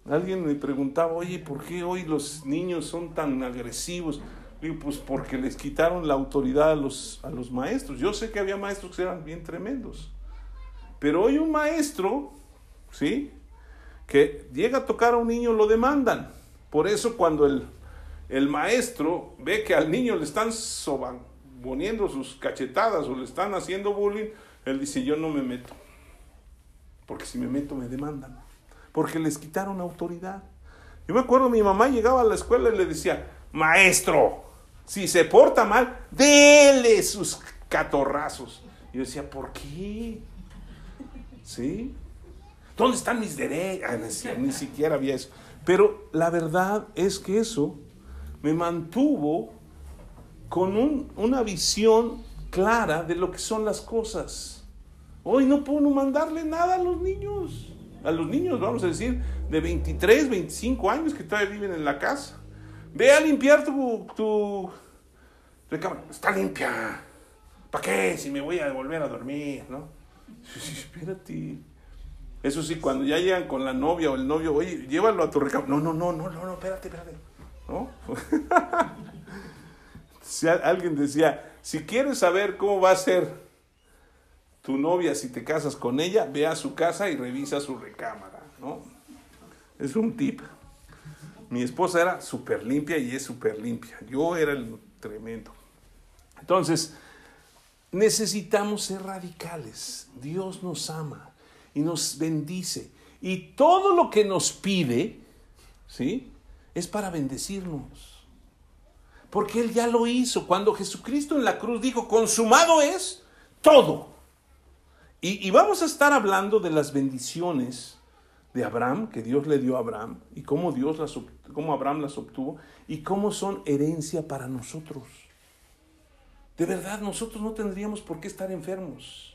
Alguien me preguntaba, oye, ¿por qué hoy los niños son tan agresivos? Digo, pues porque les quitaron la autoridad a los, a los maestros. Yo sé que había maestros que eran bien tremendos. Pero hoy un maestro, ¿sí? Que llega a tocar a un niño, lo demandan. Por eso cuando el, el maestro ve que al niño le están poniendo sus cachetadas o le están haciendo bullying, él dice, yo no me meto. Porque si me meto me demandan. Porque les quitaron autoridad. Yo me acuerdo, mi mamá llegaba a la escuela y le decía, maestro, si se porta mal, dele sus catorrazos. Y yo decía, ¿por qué? ¿Sí? ¿Dónde están mis derechos? Ah, ni siquiera había eso. Pero la verdad es que eso me mantuvo con una visión clara de lo que son las cosas. Hoy no puedo mandarle nada a los niños. A los niños, vamos a decir, de 23, 25 años que todavía viven en la casa. Ve a limpiar tu, tu recámara. Está limpia. ¿Para qué? Si me voy a volver a dormir, ¿no? Espérate. Eso sí, cuando ya llegan con la novia o el novio, oye, llévalo a tu recámara. No, no, no, no, no, no, espérate, espérate. ¿No? si alguien decía, si quieres saber cómo va a ser tu novia si te casas con ella, ve a su casa y revisa su recámara, ¿no? Es un tip. Mi esposa era súper limpia y es súper limpia. Yo era el tremendo. Entonces, necesitamos ser radicales. Dios nos ama y nos bendice. Y todo lo que nos pide, ¿sí? Es para bendecirnos. Porque Él ya lo hizo. Cuando Jesucristo en la cruz dijo, consumado es todo. Y, vamos a estar hablando de las bendiciones de Abraham, que Dios le dio a Abraham, y cómo, Dios las, cómo Abraham las obtuvo, y cómo son herencia para nosotros. De verdad, nosotros no tendríamos por qué estar enfermos.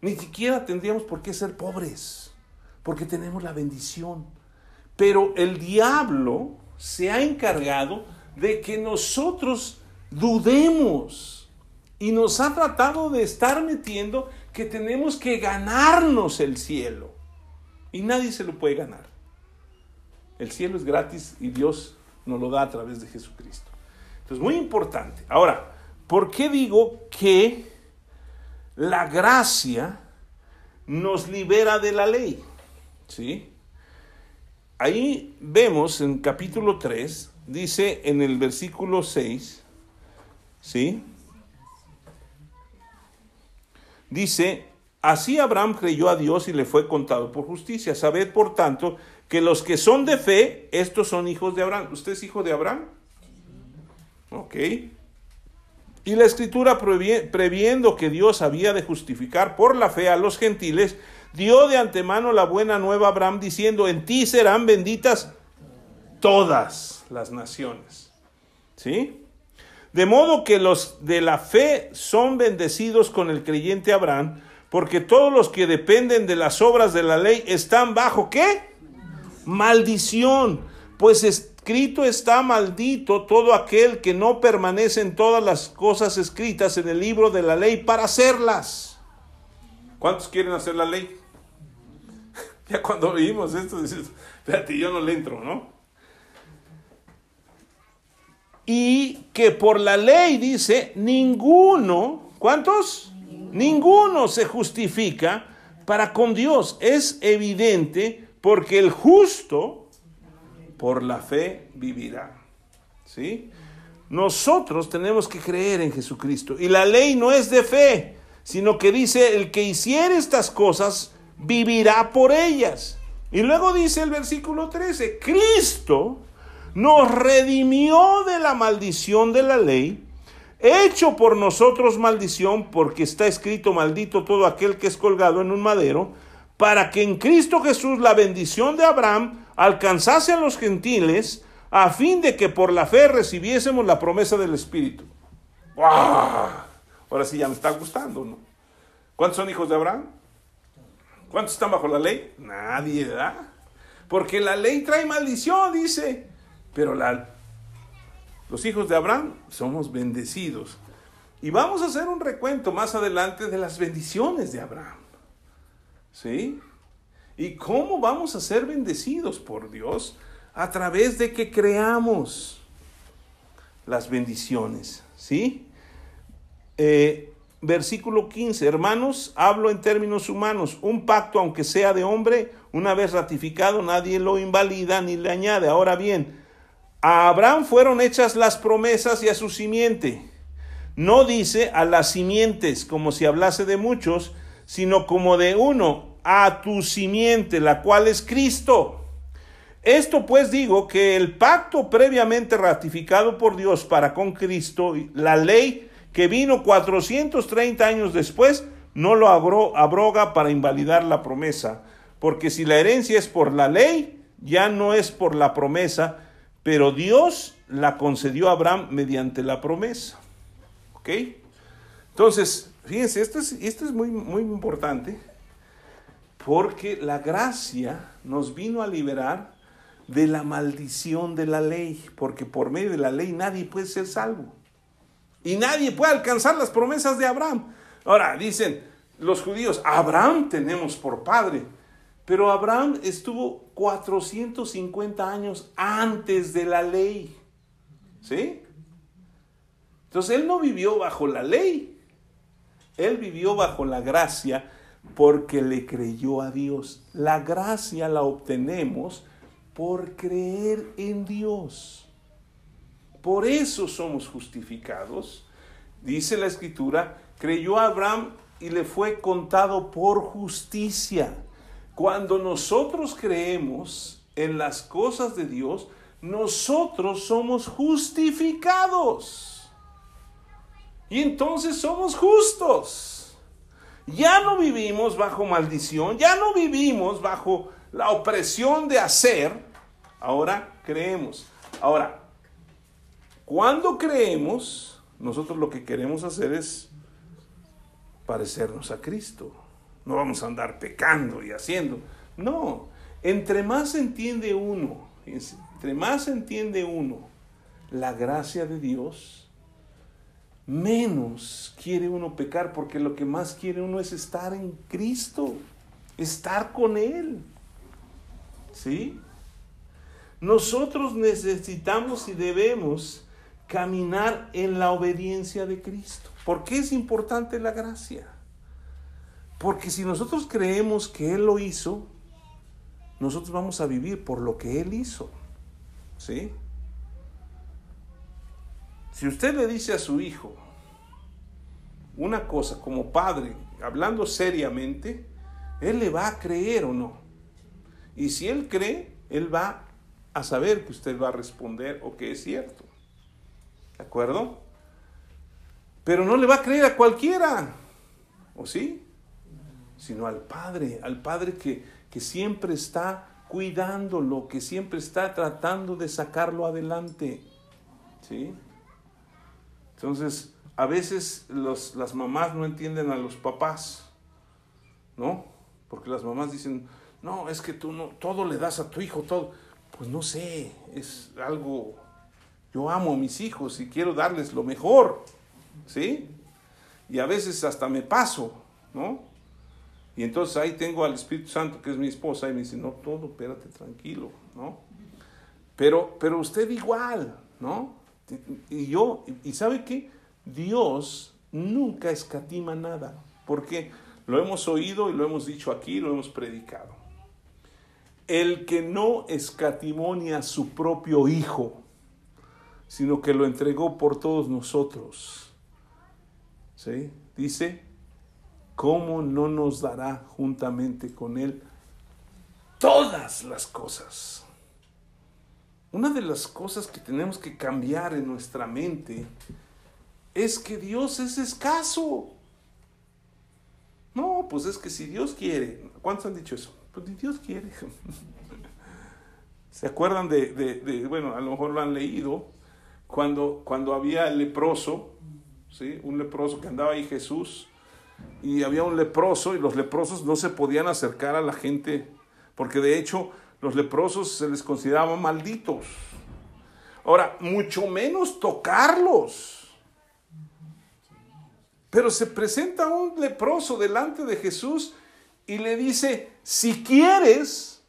Ni siquiera tendríamos por qué ser pobres, porque tenemos la bendición. Pero el diablo se ha encargado de que nosotros dudemos y nos ha tratado de estar metiendo que tenemos que ganarnos el cielo. Y nadie se lo puede ganar. El cielo es gratis y Dios nos lo da a través de Jesucristo. Entonces, muy importante. Ahora, ¿por qué digo que la gracia nos libera de la ley. ¿Sí? Ahí vemos en capítulo 3, dice en el versículo 6, ¿sí? Dice, así Abraham creyó a Dios y le fue contado por justicia. Sabed, por tanto, que los que son de fe, estos son hijos de Abraham. ¿Usted es hijo de Abraham? Ok. Y la escritura, previendo que Dios había de justificar por la fe a los gentiles, dio de antemano la buena nueva a Abraham diciendo, en ti serán benditas todas las naciones. ¿Sí? De modo que los de la fe son bendecidos con el creyente Abraham, porque todos los que dependen de las obras de la ley están bajo qué? Maldición. Pues escrito está maldito todo aquel que no permanece en todas las cosas escritas en el libro de la ley para hacerlas. ¿Cuántos quieren hacer la ley? ya cuando vimos esto, dices, espérate, yo no le entro, ¿no? Y que por la ley dice, ninguno, ¿cuántos? Ninguno se justifica para con Dios. Es evidente porque el justo por la fe vivirá. ¿Sí? Nosotros tenemos que creer en Jesucristo. Y la ley no es de fe, sino que dice, el que hiciere estas cosas, vivirá por ellas. Y luego dice el versículo 13, Cristo nos redimió de la maldición de la ley, hecho por nosotros maldición, porque está escrito maldito todo aquel que es colgado en un madero, para que en Cristo Jesús la bendición de Abraham alcanzase a los gentiles a fin de que por la fe recibiésemos la promesa del Espíritu. Ahora sí ya me está gustando, ¿no? ¿Cuántos son hijos de Abraham? ¿Cuántos están bajo la ley? Nadie, ¿verdad? Porque la ley trae maldición, dice. Pero los hijos de Abraham somos bendecidos. Y vamos a hacer un recuento más adelante de las bendiciones de Abraham. ¿Sí? ¿Y cómo vamos a ser bendecidos por Dios? A través de que creamos las bendiciones. ¿Sí? Eh, versículo 15, hermanos, hablo en términos humanos, un pacto, aunque sea de hombre, una vez ratificado, nadie lo invalida ni le añade. Ahora bien, a Abraham fueron hechas las promesas y a su simiente. No dice a las simientes como si hablase de muchos, sino como de uno, a tu simiente, la cual es Cristo. Esto pues digo que el pacto previamente ratificado por Dios para con Cristo, la ley, que vino 430 años después, no lo abroga para invalidar la promesa, porque si la herencia es por la ley, ya no es por la promesa, pero Dios la concedió a Abraham mediante la promesa. ¿Ok? Entonces, fíjense, esto es, esto es muy, muy importante, porque la gracia nos vino a liberar de la maldición de la ley, porque por medio de la ley nadie puede ser salvo. Y nadie puede alcanzar las promesas de Abraham. Ahora, dicen los judíos, Abraham tenemos por padre. Pero Abraham estuvo 450 años antes de la ley. ¿Sí? Entonces él no vivió bajo la ley. Él vivió bajo la gracia porque le creyó a Dios. La gracia la obtenemos por creer en Dios. Por eso somos justificados. Dice la escritura, creyó Abraham y le fue contado por justicia. Cuando nosotros creemos en las cosas de Dios, nosotros somos justificados. Y entonces somos justos. Ya no vivimos bajo maldición, ya no vivimos bajo la opresión de hacer, ahora creemos. Ahora, cuando creemos, nosotros lo que queremos hacer es parecernos a Cristo. No vamos a andar pecando y haciendo. No, entre más entiende uno, entre más entiende uno la gracia de Dios, menos quiere uno pecar porque lo que más quiere uno es estar en Cristo, estar con Él. ¿Sí? Nosotros necesitamos y debemos caminar en la obediencia de Cristo. ¿Por qué es importante la gracia? Porque si nosotros creemos que Él lo hizo, nosotros vamos a vivir por lo que Él hizo. ¿Sí? Si usted le dice a su hijo una cosa como padre, hablando seriamente, Él le va a creer o no. Y si Él cree, Él va a saber que usted va a responder o que es cierto. ¿De acuerdo? Pero no le va a creer a cualquiera, ¿o sí? Sino al Padre, al Padre que, que siempre está cuidándolo, que siempre está tratando de sacarlo adelante. ¿Sí? Entonces, a veces los, las mamás no entienden a los papás, ¿no? Porque las mamás dicen, no, es que tú no, todo le das a tu hijo, todo. Pues no sé, es algo yo amo a mis hijos y quiero darles lo mejor, ¿sí? Y a veces hasta me paso, ¿no? Y entonces ahí tengo al Espíritu Santo, que es mi esposa, y me dice, no, todo, espérate, tranquilo, ¿no? Pero, pero usted igual, ¿no? Y yo, y sabe qué? Dios nunca escatima nada, porque lo hemos oído y lo hemos dicho aquí, lo hemos predicado. El que no escatimonia a su propio hijo, sino que lo entregó por todos nosotros. ¿Sí? Dice, ¿cómo no nos dará juntamente con Él todas las cosas? Una de las cosas que tenemos que cambiar en nuestra mente es que Dios es escaso. No, pues es que si Dios quiere, ¿cuántos han dicho eso? Pues Dios quiere. ¿Se acuerdan de, de, bueno, a lo mejor lo han leído, cuando, cuando había el leproso, ¿sí? un leproso que andaba ahí Jesús, y había un leproso y los leprosos no se podían acercar a la gente, porque de hecho los leprosos se les consideraban malditos. Ahora, mucho menos tocarlos. Pero se presenta un leproso delante de Jesús y le dice, si quieres,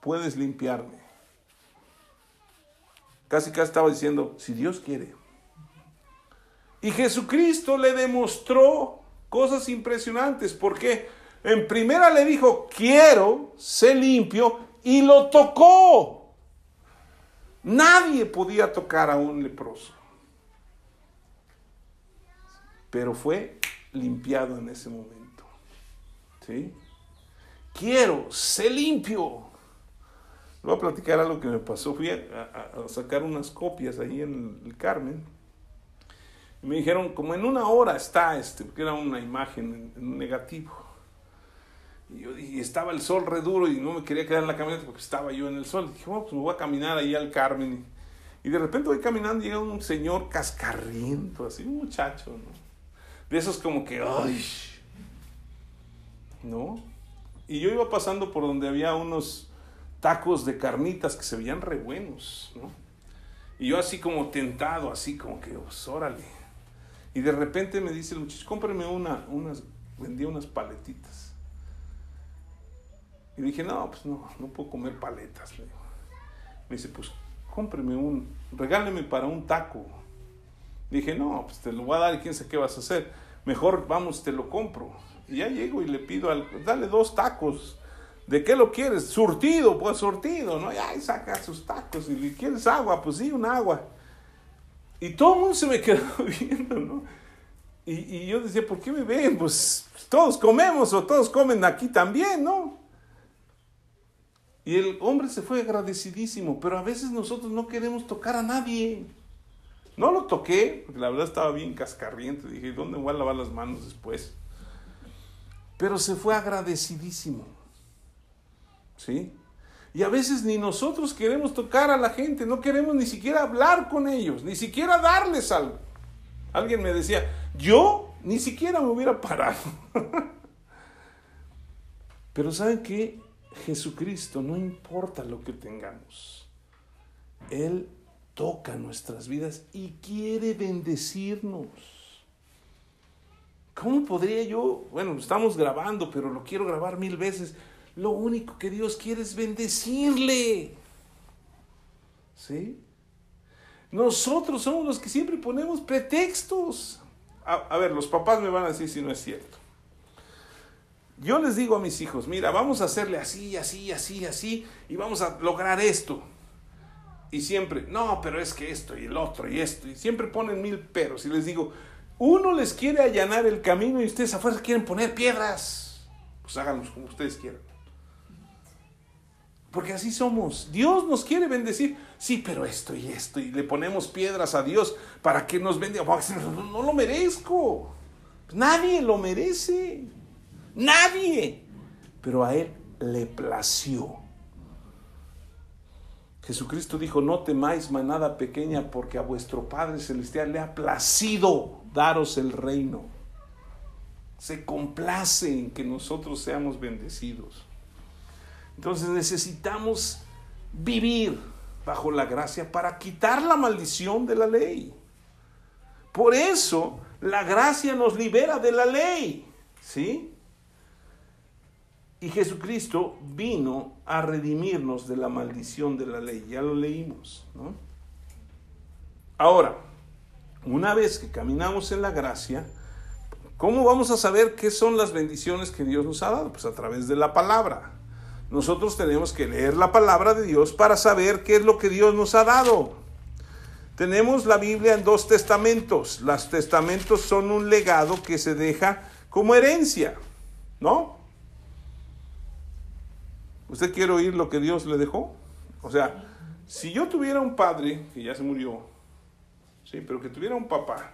puedes limpiarme. Casi casi estaba diciendo, si Dios quiere. Y Jesucristo le demostró cosas impresionantes, porque en primera le dijo, quiero, sé limpio, y lo tocó. Nadie podía tocar a un leproso. Pero fue limpiado en ese momento. ¿Sí? Quiero, sé limpio. Voy a platicar algo que me pasó. Fui a, sacar unas copias ahí en el Carmen. Y me dijeron, como en una hora está este, porque era una imagen en, negativo. Y, y estaba el sol re duro y no me quería quedar en la camioneta porque estaba yo en el sol. dije, bueno, pues me voy a caminar ahí al Carmen. Y, de repente voy caminando y llega un señor cascarriento, así, un muchacho, ¿no? De esos como que, ¡ay! ¿no? Y yo iba pasando por donde había unos tacos de carnitas que se veían re buenos, ¿no? Y yo así como tentado, así como que, pues, órale. Y de repente me dice el muchacho, cómprame una, unas, vendía unas paletitas. Y dije, no, pues no, no puedo comer paletas. Me dice, pues cómpreme un, regáleme para un taco. Dije, no, pues te lo voy a dar y quién sabe qué vas a hacer. Mejor vamos, te lo compro. Y ya llego y le pido, al, dale dos tacos. ¿De qué lo quieres? Surtido, pues surtido, ¿no? Y saca sus tacos. Y le quieres agua, pues sí, un agua. Y todo el mundo se me quedó viendo, ¿no? Y, y, yo decía, ¿por qué me ven? Pues todos comemos o todos comen aquí también, ¿no? Y el hombre se fue agradecidísimo, pero a veces nosotros no queremos tocar a nadie. No lo toqué, porque la verdad estaba bien cascarriente. Dije, ¿dónde voy a lavar las manos después? pero se fue agradecidísimo. ¿Sí? Y a veces ni nosotros queremos tocar a la gente, no queremos ni siquiera hablar con ellos, ni siquiera darles algo. Alguien me decía, yo ni siquiera me hubiera parado. Pero ¿saben qué? Jesucristo, no importa lo que tengamos, Él toca nuestras vidas y quiere bendecirnos. ¿Cómo podría yo? Bueno, estamos grabando, pero lo quiero grabar mil veces. Lo único que Dios quiere es bendecirle. ¿Sí? Nosotros somos los que siempre ponemos pretextos. A, ver, los papás me van a decir si no es cierto. Yo les digo a mis hijos, mira, vamos a hacerle así, así, así, así, y vamos a lograr esto. Y siempre, no, pero es que esto y el otro y esto, y siempre ponen mil peros. Y les digo, uno les quiere allanar el camino y ustedes afuera quieren poner piedras. Pues háganlos como ustedes quieran. Porque así somos. Dios nos quiere bendecir. Sí, pero esto y esto. Y le ponemos piedras a Dios para que nos bendiga. No lo merezco. Nadie lo merece. Nadie. Pero a Él le plació. Jesucristo dijo, no temáis manada pequeña porque a vuestro Padre Celestial le ha placido daros el reino. Se complace en que nosotros seamos bendecidos. Entonces necesitamos vivir bajo la gracia para quitar la maldición de la ley. Por eso la gracia nos libera de la ley. ¿Sí? Y Jesucristo vino a redimirnos de la maldición de la ley. Ya lo leímos. ¿no? Ahora, una vez que caminamos en la gracia, ¿cómo vamos a saber qué son las bendiciones que Dios nos ha dado? Pues a través de la palabra. Nosotros tenemos que leer la palabra de Dios para saber qué es lo que Dios nos ha dado. Tenemos la Biblia en dos testamentos. Los testamentos son un legado que se deja como herencia, ¿no? ¿Usted quiere oír lo que Dios le dejó? O sea, si yo tuviera un padre que ya se murió, sí, pero que tuviera un papá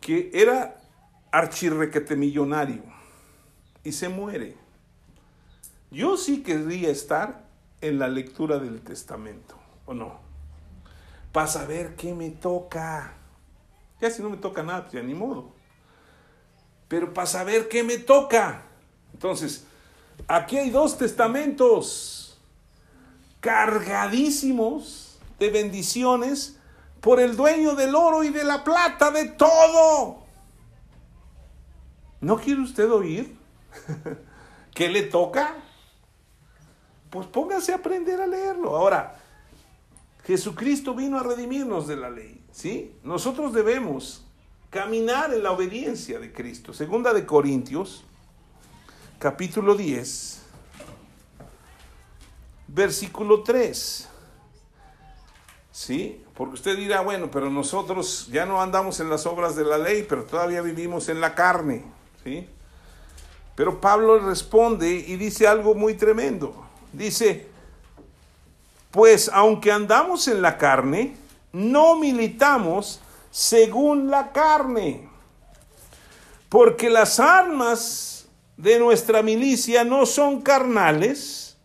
que era archirrequete millonario y se muere, Yo sí querría estar en la lectura del testamento, ¿o no? Para saber qué me toca. Ya si no me toca nada, pues ni modo. Pero para saber qué me toca. Entonces, aquí hay dos testamentos cargadísimos de bendiciones por el dueño del oro y de la plata, de todo. ¿No quiere usted oír? ¿Qué le toca? Pues póngase a aprender a leerlo. Ahora, Jesucristo vino a redimirnos de la ley, ¿sí? Nosotros debemos caminar en la obediencia de Cristo. Segunda de Corintios, capítulo 10, versículo 3. ¿Sí? Porque usted dirá, bueno, pero nosotros ya no andamos en las obras de la ley, pero todavía vivimos en la carne. ¿Sí? Pero Pablo responde y dice algo muy tremendo. Dice, pues aunque andamos en la carne, no militamos según la carne. Porque las armas de nuestra milicia no son carnales,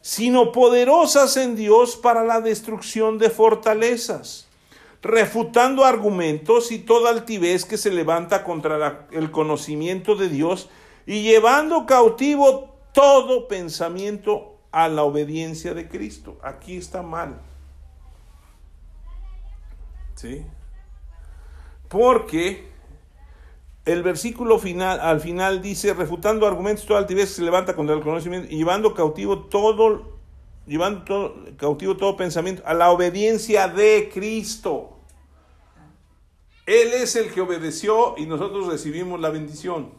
sino poderosas en Dios para la destrucción de fortalezas, refutando argumentos y toda altivez que se levanta contra el conocimiento de Dios y llevando cautivo todo pensamiento a la obediencia de Cristo. Aquí está mal. ¿Sí? Porque el versículo final, al final dice, refutando argumentos, toda altivez se levanta contra el conocimiento y llevando cautivo todo, llevando cautivo todo pensamiento a la obediencia de Cristo. Él es el que obedeció y nosotros recibimos la bendición.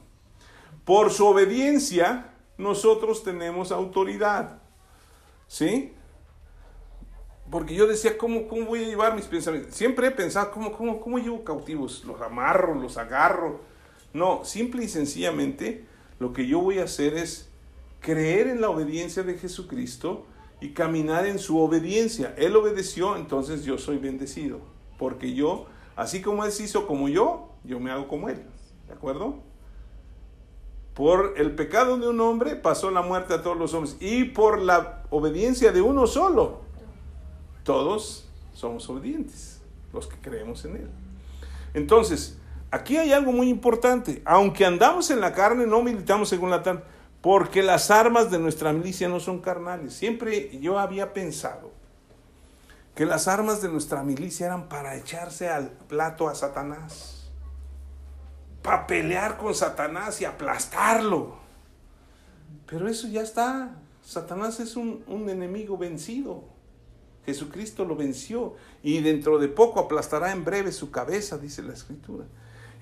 Por su obediencia, nosotros tenemos autoridad. ¿Sí? Porque yo decía, ¿cómo, ¿cómo voy a llevar mis pensamientos? Siempre he pensado, ¿cómo, cómo, cómo llevo cautivos? Los amarro, los agarro no, simple y sencillamente lo que yo voy a hacer es creer en la obediencia de Jesucristo y caminar en su obediencia. Él obedeció, entonces yo soy bendecido. Porque yo, así como Él se hizo como yo, yo me hago como Él. ¿De acuerdo? Por el pecado de un hombre pasó la muerte a todos los hombres. Y por la obediencia de uno solo, todos somos obedientes, los que creemos en Él. Entonces, Aquí hay algo muy importante. Aunque andamos en la carne, no militamos según la carne, porque las armas de nuestra milicia no son carnales. Siempre yo había pensado que las armas de nuestra milicia eran para echarse al plato a Satanás, para pelear con Satanás y aplastarlo. Pero eso ya está. Satanás es un, un enemigo vencido. Jesucristo lo venció y dentro de poco aplastará en breve su cabeza, dice la escritura.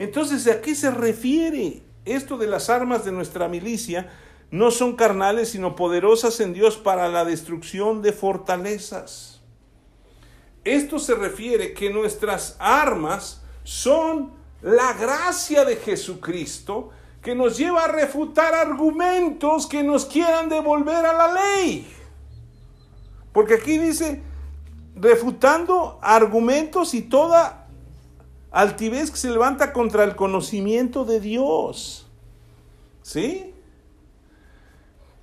Entonces, ¿a qué se refiere esto de las armas de nuestra milicia? No son carnales, sino poderosas en Dios para la destrucción de fortalezas. Esto se refiere que nuestras armas son la gracia de Jesucristo que nos lleva a refutar argumentos que nos quieran devolver a la ley. Porque aquí dice, refutando argumentos y toda altivez que se levanta contra el conocimiento de Dios. ¿Sí?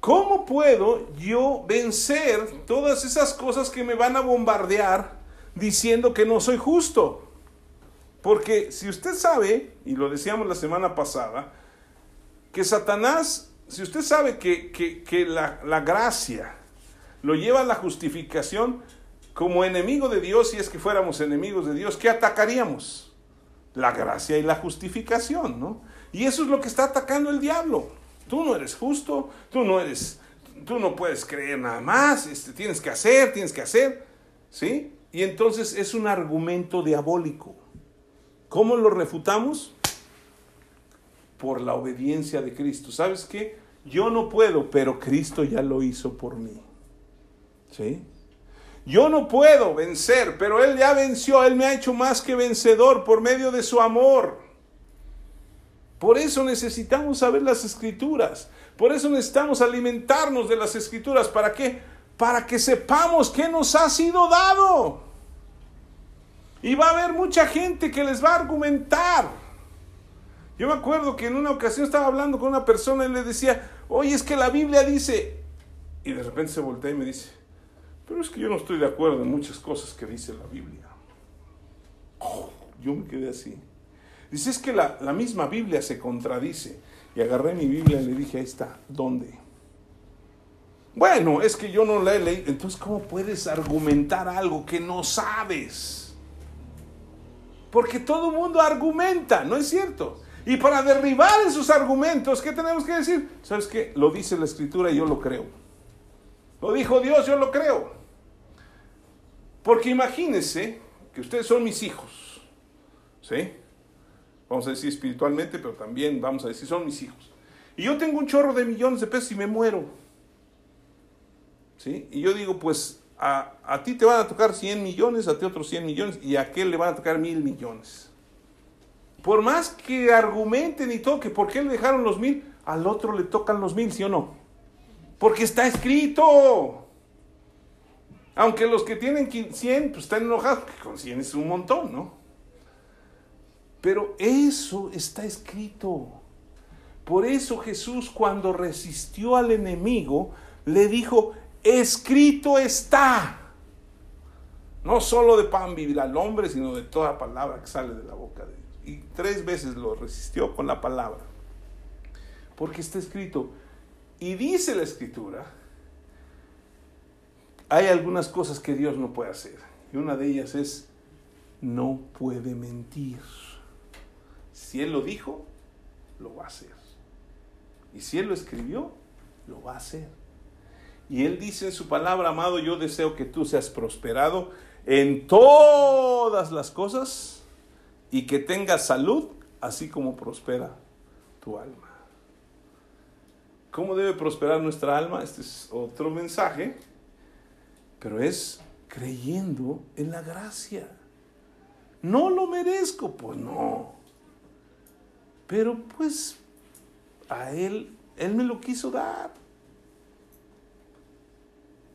¿Cómo puedo yo vencer todas esas cosas que me van a bombardear diciendo que no soy justo? Porque si usted sabe, y lo decíamos la semana pasada, que Satanás, si usted sabe que, la, la gracia lo lleva a la justificación como enemigo de Dios, si es que fuéramos enemigos de Dios, ¿qué atacaríamos? La gracia y la justificación, ¿no? Y eso es lo que está atacando el diablo. Tú no eres justo, tú no eres, tú no puedes creer nada más, este, tienes que hacer, tienes que hacer, ¿sí? Y entonces es un argumento diabólico. ¿Cómo lo refutamos? Por la obediencia de Cristo. ¿Sabes qué? Yo no puedo, pero Cristo ya lo hizo por mí. ¿Sí? Yo no puedo vencer, pero Él ya venció, Él me ha hecho más que vencedor por medio de su amor. Por eso necesitamos saber las escrituras, por eso necesitamos alimentarnos de las escrituras. ¿Para qué? Para que sepamos qué nos ha sido dado. Y va a haber mucha gente que les va a argumentar. Yo me acuerdo que en una ocasión estaba hablando con una persona y le decía, oye, es que la Biblia dice, Y de repente se voltea y me dice, pero es que yo no estoy de acuerdo en muchas cosas que dice la Biblia. Oh, yo me quedé así. Dice, es que la, la misma Biblia se contradice. Y agarré mi Biblia y le dije, ahí está, ¿dónde? Bueno, es que yo no la he leído. Entonces, ¿cómo puedes argumentar algo que no sabes? Porque todo el mundo argumenta, ¿no es cierto? Y para derribar esos argumentos, ¿qué tenemos que decir? ¿Sabes qué? Lo dice la escritura y yo lo creo. Lo dijo Dios, yo lo creo. Porque imagínense que ustedes son mis hijos. ¿Sí? Vamos a decir espiritualmente, pero también vamos a decir son mis hijos. Y yo tengo un chorro de millones de pesos y me muero. ¿Sí? Y yo digo, pues a, a ti te van a tocar 100 millones, a ti otros 100 millones y a aquel le van a tocar mil millones. Por más que argumenten y todo, que por qué le dejaron los mil, al otro le tocan los mil, ¿sí o no? Porque está escrito. Aunque los que tienen 100, pues están enojados, porque con 100 es un montón, ¿no? Pero eso está escrito. Por eso Jesús cuando resistió al enemigo, le dijo, escrito está. No solo de pan vivirá el hombre, sino de toda palabra que sale de la boca de Dios. Y tres veces lo resistió con la palabra. Porque está escrito. Y dice la escritura, hay algunas cosas que Dios no puede hacer. Y una de ellas es, no puede mentir. Si Él lo dijo, lo va a hacer. Y si Él lo escribió, lo va a hacer. Y Él dice en su palabra, amado, yo deseo que tú seas prosperado en todas las cosas y que tengas salud, así como prospera tu alma. ¿Cómo debe prosperar nuestra alma? Este es otro mensaje, pero es creyendo en la gracia. No lo merezco, pues no. Pero pues a Él, Él me lo quiso dar.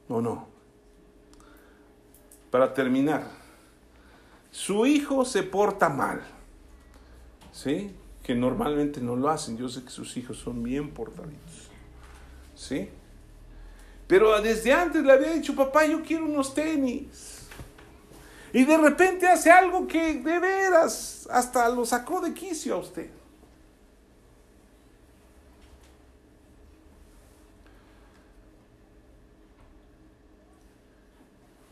¿O no? Para terminar, su hijo se porta mal. ¿Sí? Que normalmente no lo hacen. Yo sé que sus hijos son bien portaditos. ¿Sí? Pero desde antes le había dicho, papá, yo quiero unos tenis. Y de repente hace algo que de veras hasta lo sacó de quicio a usted.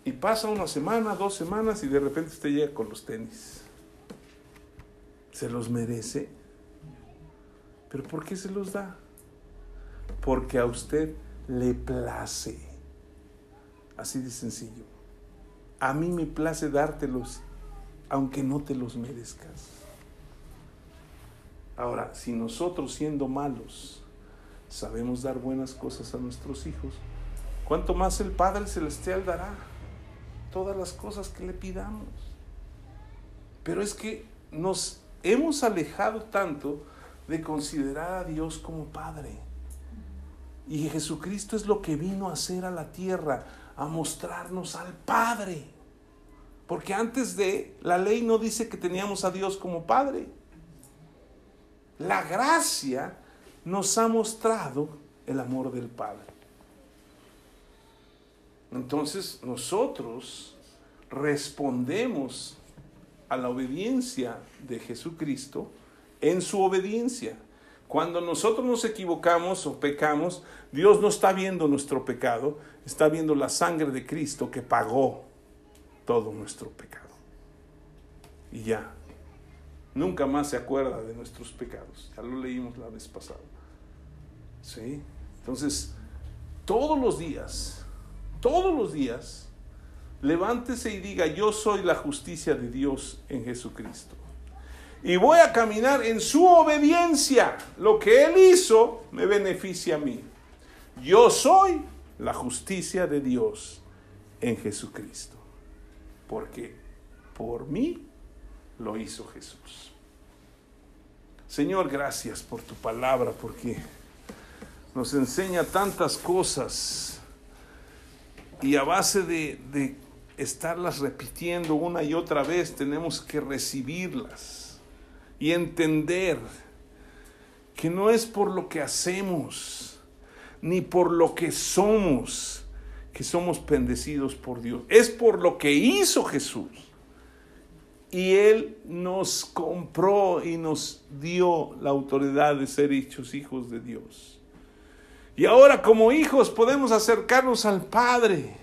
Y pasa una semana, dos semanas y de repente usted llega con los tenis. ¿Se los merece? ¿Pero por qué se los da? Porque a usted le place. Así de sencillo. A mí me place dártelos, aunque no te los merezcas. Ahora, si nosotros siendo malos sabemos dar buenas cosas a nuestros hijos, ¿cuánto más el Padre Celestial dará? todas las cosas que le pidamos. Pero es que nos hemos alejado tanto de considerar a Dios como Padre. Y Jesucristo es lo que vino a hacer a la tierra, a mostrarnos al Padre. Porque antes de la ley no dice que teníamos a Dios como Padre. La gracia nos ha mostrado el amor del Padre. Entonces nosotros respondemos a la obediencia de Jesucristo en su obediencia. Cuando nosotros nos equivocamos o pecamos, Dios no está viendo nuestro pecado, está viendo la sangre de Cristo que pagó todo nuestro pecado. Y ya, nunca más se acuerda de nuestros pecados. Ya lo leímos la vez pasada. ¿Sí? Entonces, todos los días todos los días, levántese y diga, yo soy la justicia de Dios en Jesucristo. Y voy a caminar en su obediencia. Lo que Él hizo me beneficia a mí. Yo soy la justicia de Dios en Jesucristo. Porque por mí lo hizo Jesús. Señor, gracias por tu palabra, porque nos enseña tantas cosas y a base de, estarlas repitiendo una y otra vez, tenemos que recibirlas y entender que no es por lo que hacemos, ni por lo que somos, que somos bendecidos por Dios. Es por lo que hizo Jesús. Y Él nos compró y nos dio la autoridad de ser hechos hijos de Dios. Y ahora como hijos podemos acercarnos al Padre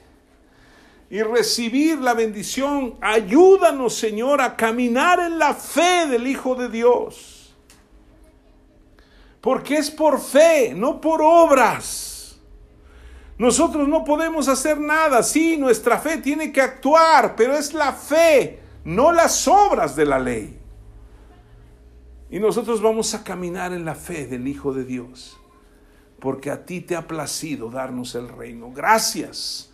y recibir la bendición. Ayúdanos, Señor, a caminar en la fe del Hijo de Dios. Porque es por fe, no por obras. Nosotros no podemos hacer nada. Sí, nuestra fe tiene que actuar, pero es la fe, no las obras de la ley. Y nosotros vamos a caminar en la fe del Hijo de Dios. Porque a ti te ha placido darnos el reino. Gracias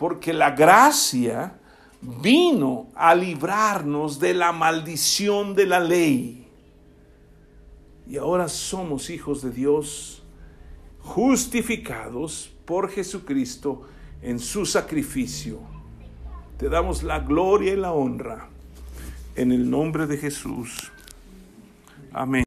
porque la gracia vino a librarnos de la maldición de la ley. Y ahora somos hijos de Dios, justificados por Jesucristo en su sacrificio. Te damos la gloria y la honra en el nombre de Jesús. Amén.